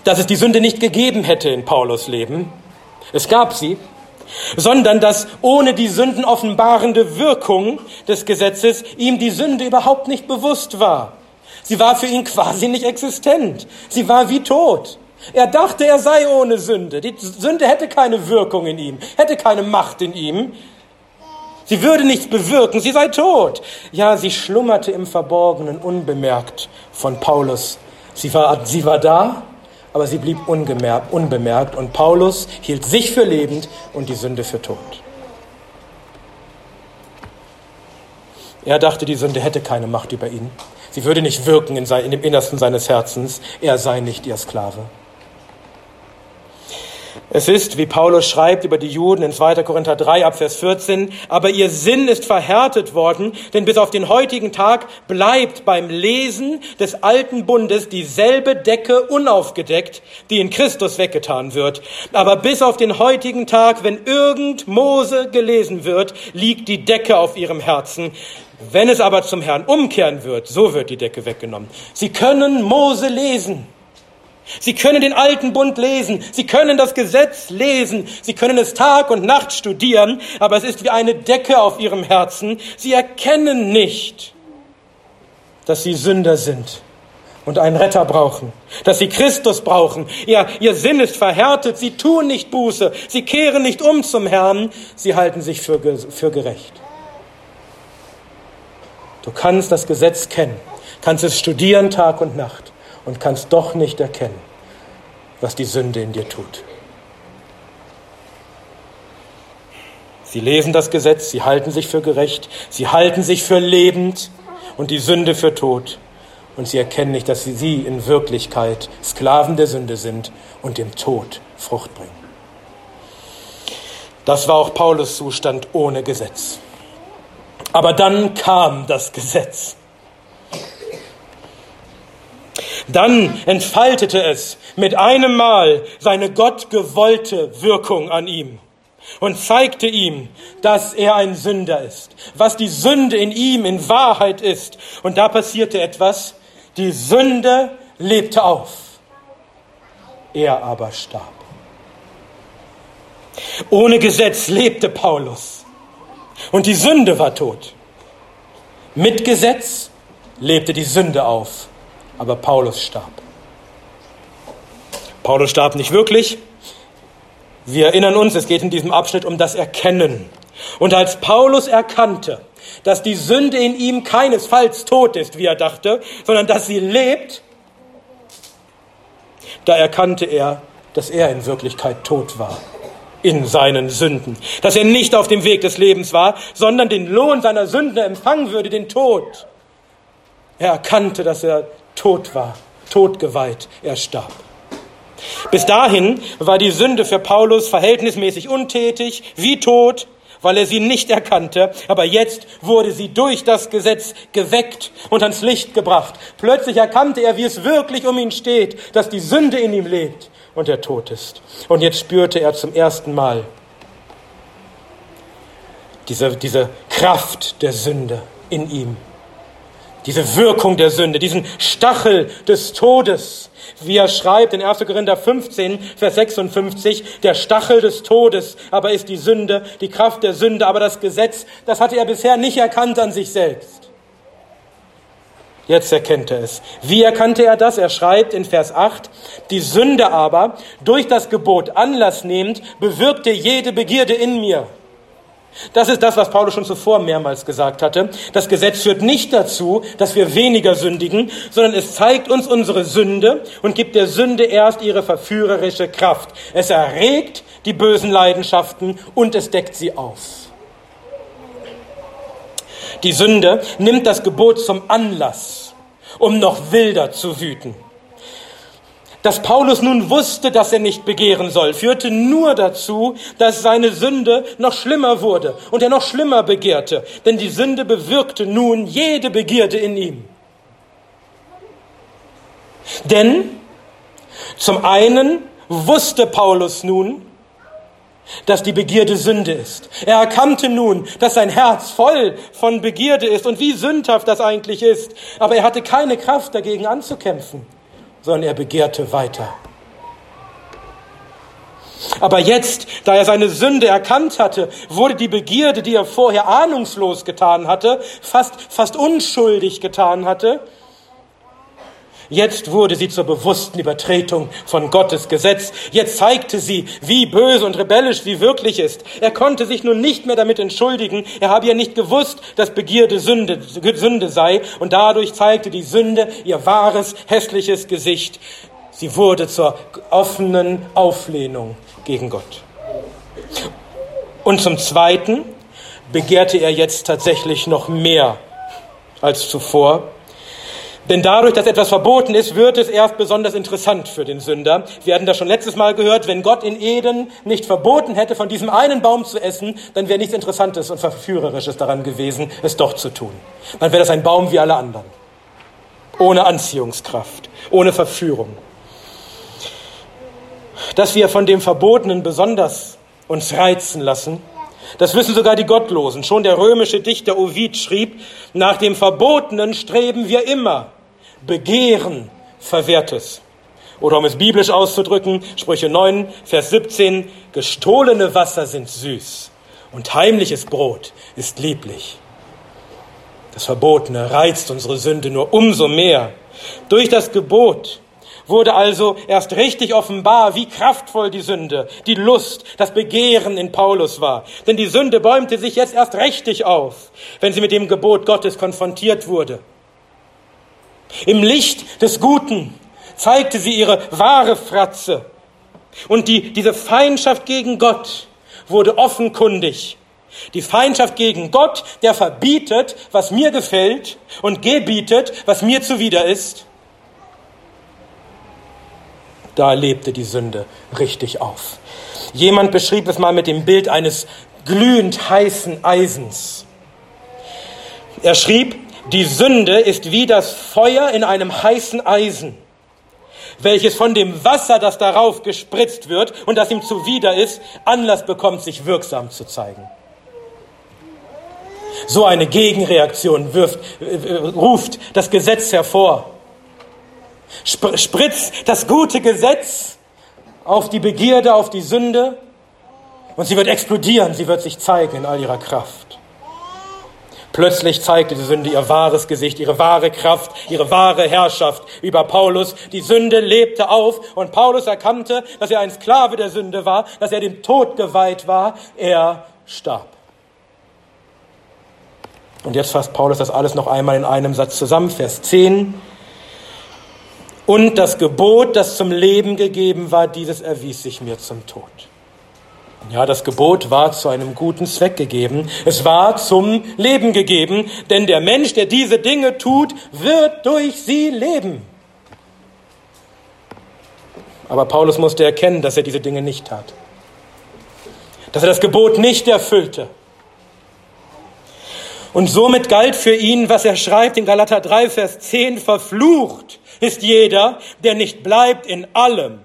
dass es die Sünde nicht gegeben hätte in Paulus Leben, es gab sie, sondern dass ohne die sündenoffenbarende Wirkung des Gesetzes ihm die Sünde überhaupt nicht bewusst war. Sie war für ihn quasi nicht existent. Sie war wie tot. Er dachte, er sei ohne Sünde. Die Sünde hätte keine Wirkung in ihm, hätte keine Macht in ihm. Sie würde nichts bewirken, sie sei tot. Ja, sie schlummerte im Verborgenen unbemerkt von Paulus. Sie war, sie war da, aber sie blieb unbemerkt und Paulus hielt sich für lebend und die Sünde für tot. Er dachte, die Sünde hätte keine Macht über ihn. Sie würde nicht wirken in, in dem Innersten seines Herzens. Er sei nicht ihr Sklave. Es ist, wie Paulus schreibt über die Juden in 2. Korinther 3 ab Vers 14, aber ihr Sinn ist verhärtet worden, denn bis auf den heutigen Tag bleibt beim Lesen des alten Bundes dieselbe Decke unaufgedeckt, die in Christus weggetan wird. Aber bis auf den heutigen Tag, wenn irgend Mose gelesen wird, liegt die Decke auf ihrem Herzen. Wenn es aber zum Herrn umkehren wird, so wird die Decke weggenommen. Sie können Mose lesen. Sie können den alten Bund lesen, Sie können das Gesetz lesen, Sie können es Tag und Nacht studieren, aber es ist wie eine Decke auf Ihrem Herzen. Sie erkennen nicht, dass Sie Sünder sind und einen Retter brauchen, dass Sie Christus brauchen. Ihr, ihr Sinn ist verhärtet, Sie tun nicht Buße, Sie kehren nicht um zum Herrn, Sie halten sich für, für gerecht. Du kannst das Gesetz kennen, kannst es studieren Tag und Nacht und kannst doch nicht erkennen, was die Sünde in dir tut. Sie lesen das Gesetz, sie halten sich für gerecht, sie halten sich für lebend und die Sünde für tot. Und sie erkennen nicht, dass sie in Wirklichkeit Sklaven der Sünde sind und dem Tod Frucht bringen. Das war auch Paulus Zustand ohne Gesetz. Aber dann kam das Gesetz. Dann entfaltete es mit einem Mal seine gottgewollte Wirkung an ihm und zeigte ihm, dass er ein Sünder ist, was die Sünde in ihm in Wahrheit ist. Und da passierte etwas, die Sünde lebte auf, er aber starb. Ohne Gesetz lebte Paulus und die Sünde war tot. Mit Gesetz lebte die Sünde auf, aber Paulus starb. Paulus starb nicht wirklich. Wir erinnern uns, es geht in diesem Abschnitt um das Erkennen. Und als Paulus erkannte, dass die Sünde in ihm keinesfalls tot ist, wie er dachte, sondern dass sie lebt, da erkannte er, dass er in Wirklichkeit tot war in seinen Sünden, dass er nicht auf dem Weg des Lebens war, sondern den Lohn seiner Sünde empfangen würde, den Tod. Er erkannte, dass er tot war, totgeweiht, er starb. Bis dahin war die Sünde für Paulus verhältnismäßig untätig, wie tot, weil er sie nicht erkannte, aber jetzt wurde sie durch das Gesetz geweckt und ans Licht gebracht. Plötzlich erkannte er, wie es wirklich um ihn steht, dass die Sünde in ihm lebt und er tot ist. Und jetzt spürte er zum ersten Mal diese, diese Kraft der Sünde in ihm diese Wirkung der Sünde, diesen Stachel des Todes, wie er schreibt in 1. Korinther 15, Vers 56, der Stachel des Todes aber ist die Sünde, die Kraft der Sünde, aber das Gesetz, das hatte er bisher nicht erkannt an sich selbst. Jetzt erkennt er es. Wie erkannte er das? Er schreibt in Vers 8, die Sünde aber, durch das Gebot Anlass nehmend, bewirkte jede Begierde in mir. Das ist das, was Paulus schon zuvor mehrmals gesagt hatte. Das Gesetz führt nicht dazu, dass wir weniger sündigen, sondern es zeigt uns unsere Sünde und gibt der Sünde erst ihre verführerische Kraft. Es erregt die bösen Leidenschaften und es deckt sie auf. Die Sünde nimmt das Gebot zum Anlass, um noch wilder zu wüten. Dass Paulus nun wusste, dass er nicht begehren soll, führte nur dazu, dass seine Sünde noch schlimmer wurde und er noch schlimmer begehrte. Denn die Sünde bewirkte nun jede Begierde in ihm. Denn zum einen wusste Paulus nun, dass die Begierde Sünde ist. Er erkannte nun, dass sein Herz voll von Begierde ist und wie sündhaft das eigentlich ist. Aber er hatte keine Kraft dagegen anzukämpfen sondern er begehrte weiter. Aber jetzt, da er seine Sünde erkannt hatte, wurde die Begierde, die er vorher ahnungslos getan hatte, fast, fast unschuldig getan hatte, Jetzt wurde sie zur bewussten Übertretung von Gottes Gesetz. Jetzt zeigte sie, wie böse und rebellisch sie wirklich ist. Er konnte sich nun nicht mehr damit entschuldigen. Er habe ja nicht gewusst, dass Begierde Sünde, Sünde sei. Und dadurch zeigte die Sünde ihr wahres, hässliches Gesicht. Sie wurde zur offenen Auflehnung gegen Gott. Und zum Zweiten begehrte er jetzt tatsächlich noch mehr als zuvor. Denn dadurch, dass etwas verboten ist, wird es erst besonders interessant für den Sünder. Wir hatten das schon letztes Mal gehört, wenn Gott in Eden nicht verboten hätte, von diesem einen Baum zu essen, dann wäre nichts Interessantes und Verführerisches daran gewesen, es doch zu tun. Dann wäre das ein Baum wie alle anderen. Ohne Anziehungskraft, ohne Verführung. Dass wir von dem Verbotenen besonders uns reizen lassen, das wissen sogar die Gottlosen. Schon der römische Dichter Ovid schrieb, nach dem Verbotenen streben wir immer. Begehren Verwehrtes. Oder um es biblisch auszudrücken, Sprüche 9, Vers 17, gestohlene Wasser sind süß und heimliches Brot ist lieblich. Das Verbotene reizt unsere Sünde nur umso mehr. Durch das Gebot wurde also erst richtig offenbar, wie kraftvoll die Sünde, die Lust, das Begehren in Paulus war. Denn die Sünde bäumte sich jetzt erst richtig auf, wenn sie mit dem Gebot Gottes konfrontiert wurde. Im Licht des Guten zeigte sie ihre wahre Fratze. Und die, diese Feindschaft gegen Gott wurde offenkundig Die Feindschaft gegen Gott, der verbietet, was mir gefällt und gebietet, was mir zuwider ist. Da lebte die Sünde richtig auf. Jemand beschrieb es mal mit dem Bild eines glühend heißen Eisens. Er schrieb, die Sünde ist wie das Feuer in einem heißen Eisen, welches von dem Wasser, das darauf gespritzt wird und das ihm zuwider ist, Anlass bekommt, sich wirksam zu zeigen. So eine Gegenreaktion wirft, äh, ruft das Gesetz hervor. Spritzt das gute Gesetz auf die Begierde, auf die Sünde und sie wird explodieren, sie wird sich zeigen in all ihrer Kraft. Plötzlich zeigte die Sünde ihr wahres Gesicht, ihre wahre Kraft, ihre wahre Herrschaft über Paulus. Die Sünde lebte auf und Paulus erkannte, dass er ein Sklave der Sünde war, dass er dem Tod geweiht war. Er starb. Und jetzt fasst Paulus das alles noch einmal in einem Satz zusammen, Vers 10. Und das Gebot, das zum Leben gegeben war, dieses erwies sich mir zum Tod. Ja, das Gebot war zu einem guten Zweck gegeben. Es war zum Leben gegeben, denn der Mensch, der diese Dinge tut, wird durch sie leben. Aber Paulus musste erkennen, dass er diese Dinge nicht tat. Dass er das Gebot nicht erfüllte. Und somit galt für ihn, was er schreibt in Galater 3, Vers 10, verflucht ist jeder, der nicht bleibt in allem,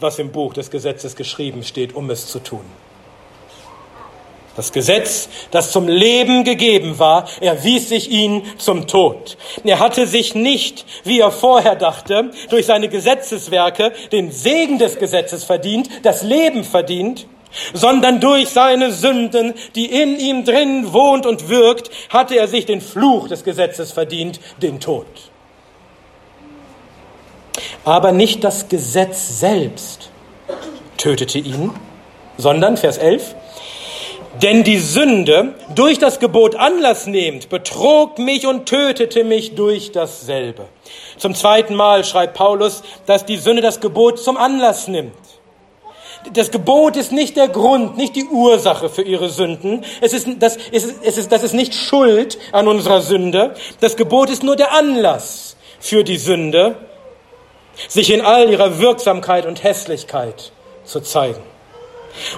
was im Buch des Gesetzes geschrieben steht, um es zu tun. Das Gesetz, das zum Leben gegeben war, erwies sich ihn zum Tod. Er hatte sich nicht, wie er vorher dachte, durch seine Gesetzeswerke den Segen des Gesetzes verdient, das Leben verdient, sondern durch seine Sünden, die in ihm drin wohnt und wirkt, hatte er sich den Fluch des Gesetzes verdient, den Tod. Aber nicht das Gesetz selbst tötete ihn, sondern, Vers 11, denn die Sünde, durch das Gebot Anlass nehmend, betrog mich und tötete mich durch dasselbe. Zum zweiten Mal schreibt Paulus, dass die Sünde das Gebot zum Anlass nimmt. Das Gebot ist nicht der Grund, nicht die Ursache für ihre Sünden. Es ist, das, ist, es ist, das ist nicht Schuld an unserer Sünde. Das Gebot ist nur der Anlass für die Sünde, sich in all ihrer Wirksamkeit und Hässlichkeit zu zeigen.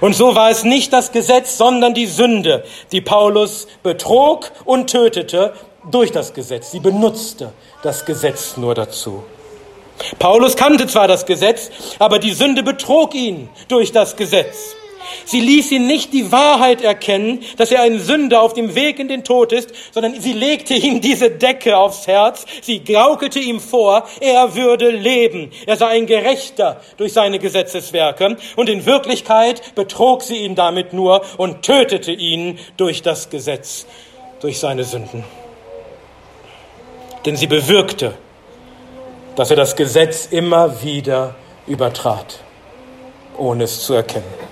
Und so war es nicht das Gesetz, sondern die Sünde, die Paulus betrog und tötete durch das Gesetz. Sie benutzte das Gesetz nur dazu. Paulus kannte zwar das Gesetz, aber die Sünde betrog ihn durch das Gesetz. Sie ließ ihn nicht die Wahrheit erkennen, dass er ein Sünder auf dem Weg in den Tod ist, sondern sie legte ihm diese Decke aufs Herz, sie gaukelte ihm vor, er würde leben, er sei ein Gerechter durch seine Gesetzeswerke, und in Wirklichkeit betrog sie ihn damit nur und tötete ihn durch das Gesetz, durch seine Sünden. Denn sie bewirkte, dass er das Gesetz immer wieder übertrat, ohne es zu erkennen.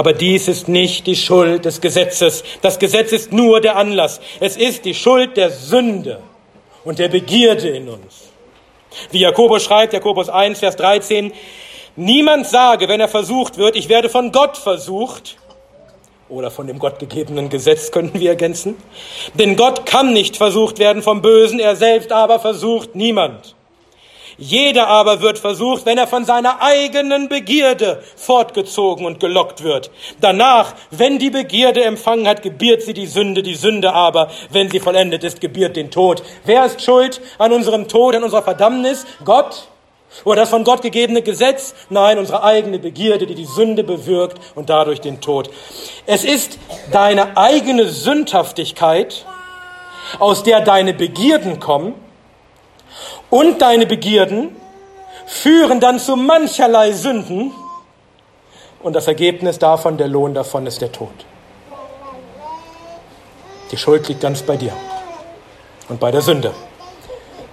Aber dies ist nicht die Schuld des Gesetzes. Das Gesetz ist nur der Anlass. Es ist die Schuld der Sünde und der Begierde in uns. Wie Jakobus schreibt, Jakobus 1, Vers 13, niemand sage, wenn er versucht wird, ich werde von Gott versucht, oder von dem gottgegebenen Gesetz könnten wir ergänzen. Denn Gott kann nicht versucht werden vom Bösen, er selbst aber versucht niemand. Jeder aber wird versucht, wenn er von seiner eigenen Begierde fortgezogen und gelockt wird. Danach, wenn die Begierde empfangen hat, gebiert sie die Sünde, die Sünde aber, wenn sie vollendet ist, gebiert den Tod. Wer ist schuld an unserem Tod, an unserer Verdammnis? Gott? Oder das von Gott gegebene Gesetz? Nein, unsere eigene Begierde, die die Sünde bewirkt und dadurch den Tod. Es ist deine eigene Sündhaftigkeit, aus der deine Begierden kommen, und deine Begierden führen dann zu mancherlei Sünden und das Ergebnis davon, der Lohn davon ist der Tod. Die Schuld liegt ganz bei dir und bei der Sünde.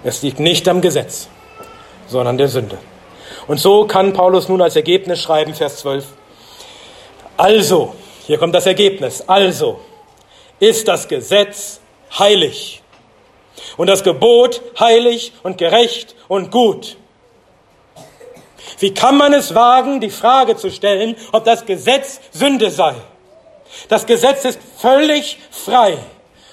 Es liegt nicht am Gesetz, sondern der Sünde. Und so kann Paulus nun als Ergebnis schreiben, Vers 12. Also, hier kommt das Ergebnis, also ist das Gesetz heilig und das Gebot heilig und gerecht und gut. Wie kann man es wagen, die Frage zu stellen, ob das Gesetz Sünde sei? Das Gesetz ist völlig frei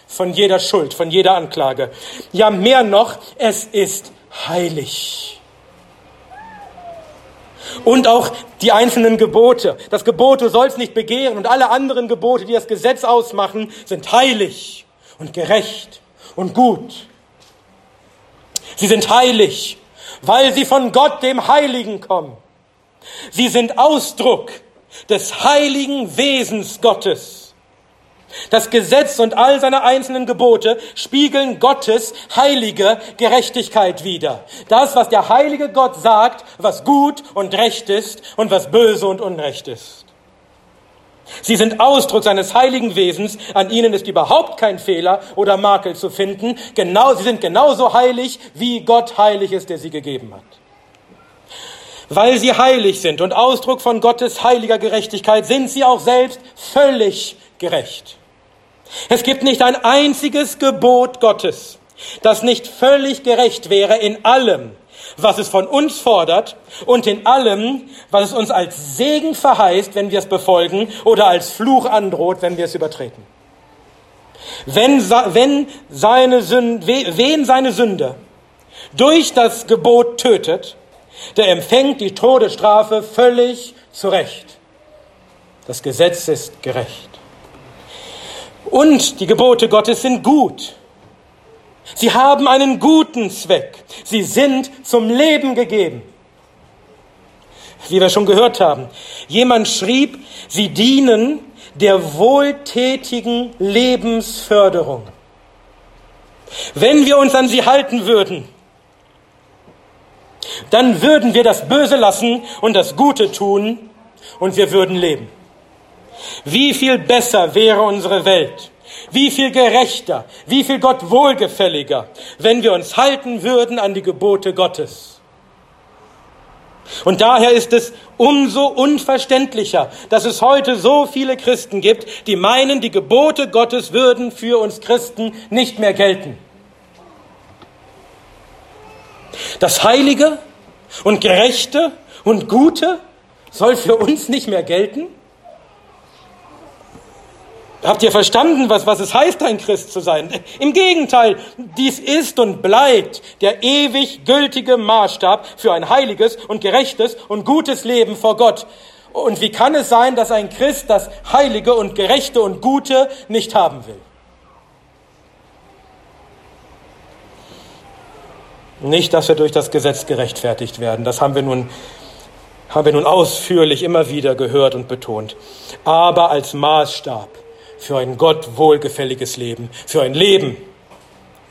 von jeder Schuld, von jeder Anklage. Ja, mehr noch, es ist heilig. Und auch die einzelnen Gebote. Das Gebot, du sollst nicht begehren und alle anderen Gebote, die das Gesetz ausmachen, sind heilig und gerecht und gut. Sie sind heilig, weil sie von Gott, dem Heiligen, kommen. Sie sind Ausdruck des heiligen Wesens Gottes. Das Gesetz und all seine einzelnen Gebote spiegeln Gottes heilige Gerechtigkeit wider. Das, was der heilige Gott sagt, was gut und recht ist und was böse und unrecht ist. Sie sind Ausdruck seines heiligen Wesens. An ihnen ist überhaupt kein Fehler oder Makel zu finden. Genau, sie sind genauso heilig, wie Gott heilig ist, der sie gegeben hat. Weil sie heilig sind und Ausdruck von Gottes heiliger Gerechtigkeit, sind sie auch selbst völlig gerecht. Es gibt nicht ein einziges Gebot Gottes, das nicht völlig gerecht wäre in allem, was es von uns fordert und in allem, was es uns als Segen verheißt, wenn wir es befolgen oder als Fluch androht, wenn wir es übertreten. Wenn, wenn seine Sünde, wen seine Sünde durch das Gebot tötet, der empfängt die Todesstrafe völlig zurecht. Das Gesetz ist gerecht. Und die Gebote Gottes sind gut. Sie haben einen guten Zweck. Sie sind zum Leben gegeben. Wie wir schon gehört haben. Jemand schrieb, sie dienen der wohltätigen Lebensförderung. Wenn wir uns an sie halten würden, dann würden wir das Böse lassen und das Gute tun und wir würden leben. Wie viel besser wäre unsere Welt, wie viel gerechter, wie viel Gott wohlgefälliger, wenn wir uns halten würden an die Gebote Gottes. Und daher ist es umso unverständlicher, dass es heute so viele Christen gibt, die meinen, die Gebote Gottes würden für uns Christen nicht mehr gelten. Das Heilige und Gerechte und Gute soll für uns nicht mehr gelten? Habt ihr verstanden, was, was es heißt, ein Christ zu sein? Im Gegenteil, dies ist und bleibt der ewig gültige Maßstab für ein heiliges und gerechtes und gutes Leben vor Gott. Und wie kann es sein, dass ein Christ das Heilige und Gerechte und Gute nicht haben will? Nicht, dass wir durch das Gesetz gerechtfertigt werden. Das haben wir nun, haben wir nun ausführlich immer wieder gehört und betont. Aber als Maßstab für ein Gott wohlgefälliges Leben, für ein Leben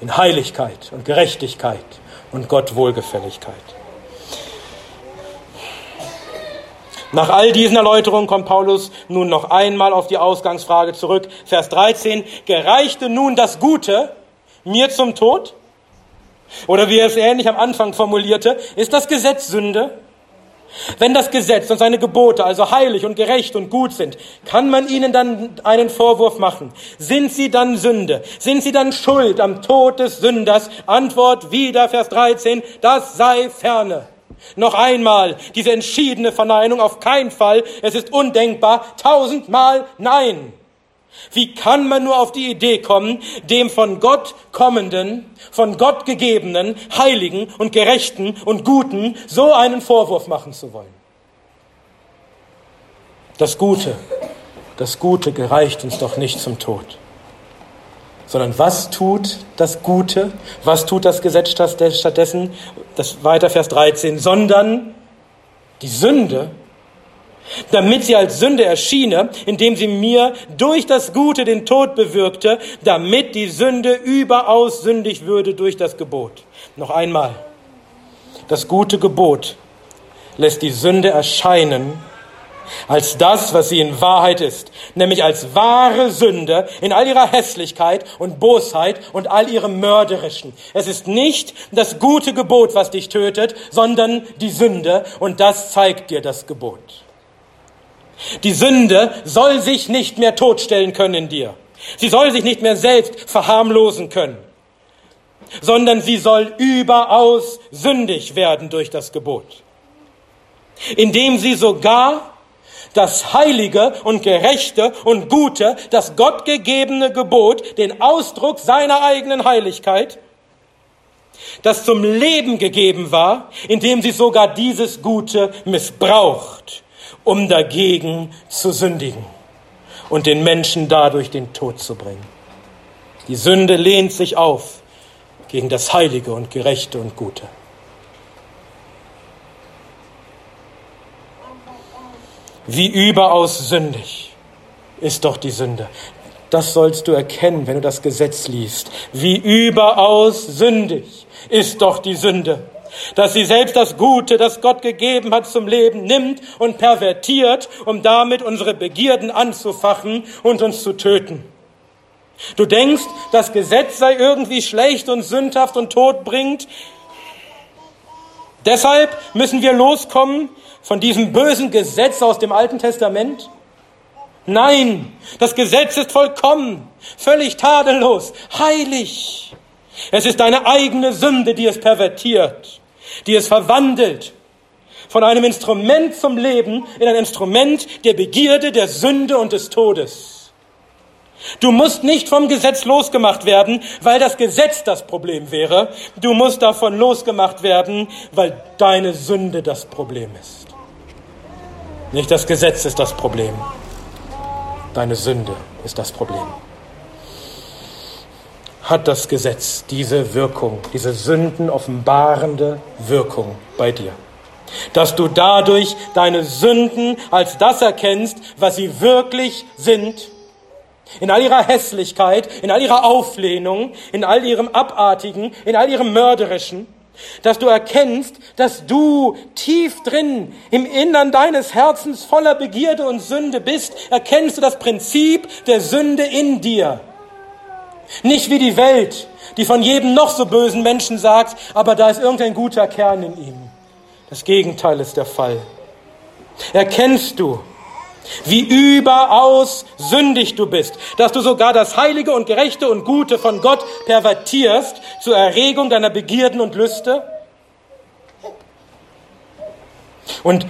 in Heiligkeit und Gerechtigkeit und Gott Wohlgefälligkeit. Nach all diesen Erläuterungen kommt Paulus nun noch einmal auf die Ausgangsfrage zurück. Vers 13. Gereichte nun das Gute mir zum Tod? Oder wie er es ähnlich am Anfang formulierte, ist das Gesetz Sünde? Wenn das Gesetz und seine Gebote also heilig und gerecht und gut sind, kann man ihnen dann einen Vorwurf machen. Sind sie dann Sünde? Sind sie dann schuld am Tod des Sünders? Antwort wieder, Vers 13, das sei ferne. Noch einmal diese entschiedene Verneinung, auf keinen Fall, es ist undenkbar, tausendmal nein. Wie kann man nur auf die Idee kommen, dem von Gott kommenden, von Gott gegebenen, heiligen und gerechten und guten so einen Vorwurf machen zu wollen? Das Gute, das Gute gereicht uns doch nicht zum Tod. Sondern was tut das Gute? Was tut das Gesetz stattdessen? Das weiter Vers 13, sondern die Sünde damit sie als Sünde erschiene, indem sie mir durch das Gute den Tod bewirkte, damit die Sünde überaus sündig würde durch das Gebot. Noch einmal, das gute Gebot lässt die Sünde erscheinen als das, was sie in Wahrheit ist, nämlich als wahre Sünde in all ihrer Hässlichkeit und Bosheit und all ihrem Mörderischen. Es ist nicht das gute Gebot, was dich tötet, sondern die Sünde und das zeigt dir das Gebot. Die Sünde soll sich nicht mehr totstellen können in dir. Sie soll sich nicht mehr selbst verharmlosen können, sondern sie soll überaus sündig werden durch das Gebot, indem sie sogar das heilige und gerechte und gute, das gottgegebene Gebot, den Ausdruck seiner eigenen Heiligkeit, das zum Leben gegeben war, indem sie sogar dieses Gute missbraucht, um dagegen zu sündigen und den Menschen dadurch den Tod zu bringen. Die Sünde lehnt sich auf gegen das Heilige und Gerechte und Gute. Wie überaus sündig ist doch die Sünde. Das sollst du erkennen, wenn du das Gesetz liest. Wie überaus sündig ist doch die Sünde, dass sie selbst das Gute, das Gott gegeben hat zum Leben, nimmt und pervertiert, um damit unsere Begierden anzufachen und uns zu töten. Du denkst, das Gesetz sei irgendwie schlecht und sündhaft und Tod bringt. Deshalb müssen wir loskommen von diesem bösen Gesetz aus dem Alten Testament? Nein, das Gesetz ist vollkommen, völlig tadellos, heilig. Es ist deine eigene Sünde, die es pervertiert, die es verwandelt von einem Instrument zum Leben in ein Instrument der Begierde, der Sünde und des Todes. Du musst nicht vom Gesetz losgemacht werden, weil das Gesetz das Problem wäre. Du musst davon losgemacht werden, weil deine Sünde das Problem ist. Nicht das Gesetz ist das Problem. Deine Sünde ist das Problem. Hat das Gesetz diese Wirkung, diese sündenoffenbarende Wirkung bei dir? Dass du dadurch deine Sünden als das erkennst, was sie wirklich sind, in all ihrer Hässlichkeit, in all ihrer Auflehnung, in all ihrem Abartigen, in all ihrem Mörderischen, dass du erkennst, dass du tief drin im Innern deines Herzens voller Begierde und Sünde bist, erkennst du das Prinzip der Sünde in dir. Nicht wie die Welt, die von jedem noch so bösen Menschen sagt, aber da ist irgendein guter Kern in ihm. Das Gegenteil ist der Fall. Erkennst du, wie überaus sündig du bist, dass du sogar das Heilige und Gerechte und Gute von Gott pervertierst zur Erregung deiner Begierden und Lüste? Und,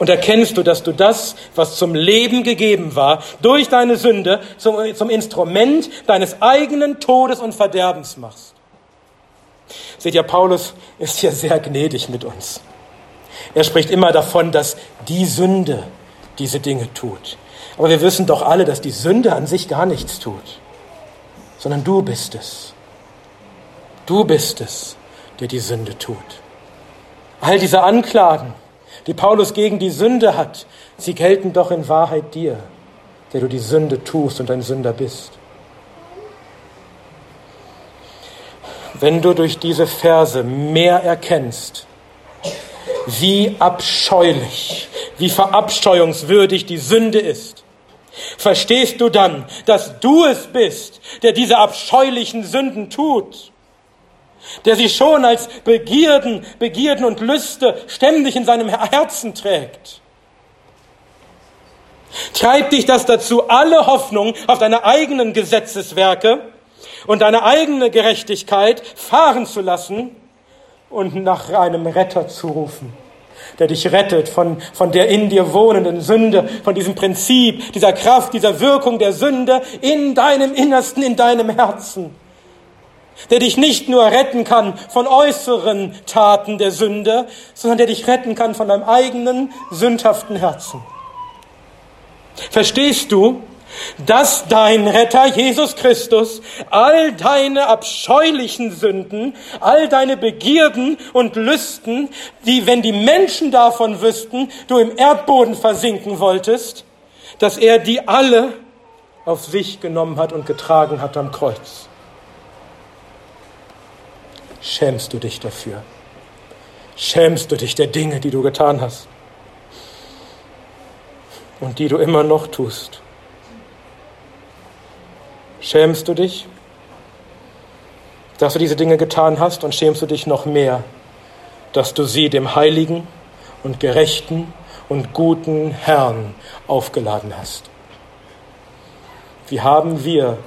und erkennst du, dass du das, was zum Leben gegeben war, durch deine Sünde zum, zum Instrument deines eigenen Todes und Verderbens machst? Seht ihr, Paulus ist hier sehr gnädig mit uns. Er spricht immer davon, dass die Sünde, diese Dinge tut. Aber wir wissen doch alle, dass die Sünde an sich gar nichts tut, sondern du bist es. Du bist es, der die Sünde tut. All diese Anklagen, die Paulus gegen die Sünde hat, sie gelten doch in Wahrheit dir, der du die Sünde tust und ein Sünder bist. Wenn du durch diese Verse mehr erkennst, wie abscheulich, wie verabscheuungswürdig die Sünde ist, verstehst du dann, dass du es bist, der diese abscheulichen Sünden tut, der sie schon als Begierden, Begierden und Lüste ständig in seinem Herzen trägt. Treibt dich das dazu, alle Hoffnung auf deine eigenen Gesetzeswerke und deine eigene Gerechtigkeit fahren zu lassen und nach einem Retter zu rufen, der dich rettet von, von der in dir wohnenden Sünde, von diesem Prinzip, dieser Kraft, dieser Wirkung der Sünde in deinem Innersten, in deinem Herzen, der dich nicht nur retten kann von äußeren Taten der Sünde, sondern der dich retten kann von deinem eigenen sündhaften Herzen. Verstehst du, dass dein Retter Jesus Christus all deine abscheulichen Sünden, all deine Begierden und Lüsten, die, wenn die Menschen davon wüssten, du im Erdboden versinken wolltest, dass er die alle auf sich genommen hat und getragen hat am Kreuz. Schämst du dich dafür? Schämst du dich der Dinge, die du getan hast und die du immer noch tust? Schämst du dich, dass du diese Dinge getan hast und schämst du dich noch mehr, dass du sie dem heiligen und gerechten und guten Herrn aufgeladen hast? Wie haben wir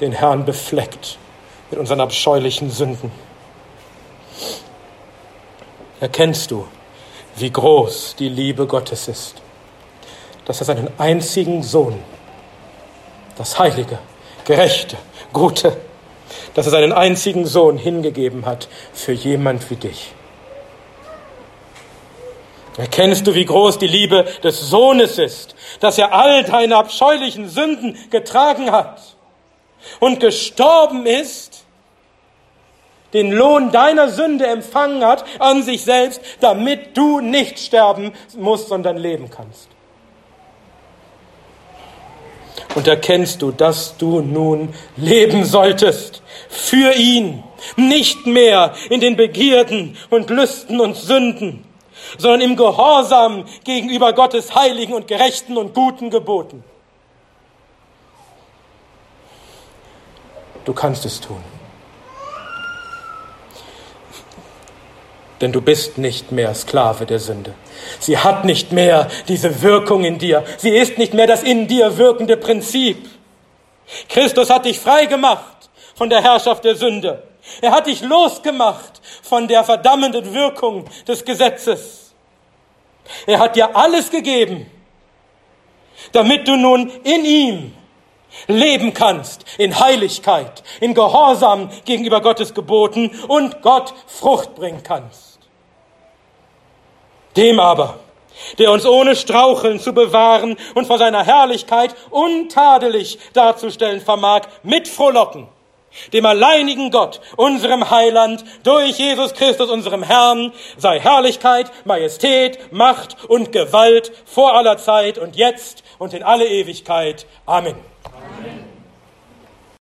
den Herrn befleckt mit unseren abscheulichen Sünden? Erkennst du, wie groß die Liebe Gottes ist, dass er seinen einzigen Sohn, das Heilige, Gerechte, Gute, dass er seinen einzigen Sohn hingegeben hat für jemand wie dich. Erkennst du, wie groß die Liebe des Sohnes ist, dass er all deine abscheulichen Sünden getragen hat und gestorben ist, den Lohn deiner Sünde empfangen hat an sich selbst, damit du nicht sterben musst, sondern leben kannst. Und erkennst du, dass du nun leben solltest für ihn, nicht mehr in den Begierden und Lüsten und Sünden, sondern im Gehorsam gegenüber Gottes heiligen und gerechten und guten Geboten. Du kannst es tun. Denn du bist nicht mehr Sklave der Sünde. Sie hat nicht mehr diese Wirkung in dir. Sie ist nicht mehr das in dir wirkende Prinzip. Christus hat dich frei gemacht von der Herrschaft der Sünde. Er hat dich losgemacht von der verdammenden Wirkung des Gesetzes. Er hat dir alles gegeben, damit du nun in ihm leben kannst, in Heiligkeit, in Gehorsam gegenüber Gottes Geboten und Gott Frucht bringen kannst. Dem aber, der uns ohne Straucheln zu bewahren und vor seiner Herrlichkeit untadelig darzustellen vermag, mit Frohlocken dem alleinigen Gott, unserem Heiland, durch Jesus Christus, unserem Herrn, sei Herrlichkeit, Majestät, Macht und Gewalt vor aller Zeit und jetzt und in alle Ewigkeit. Amen.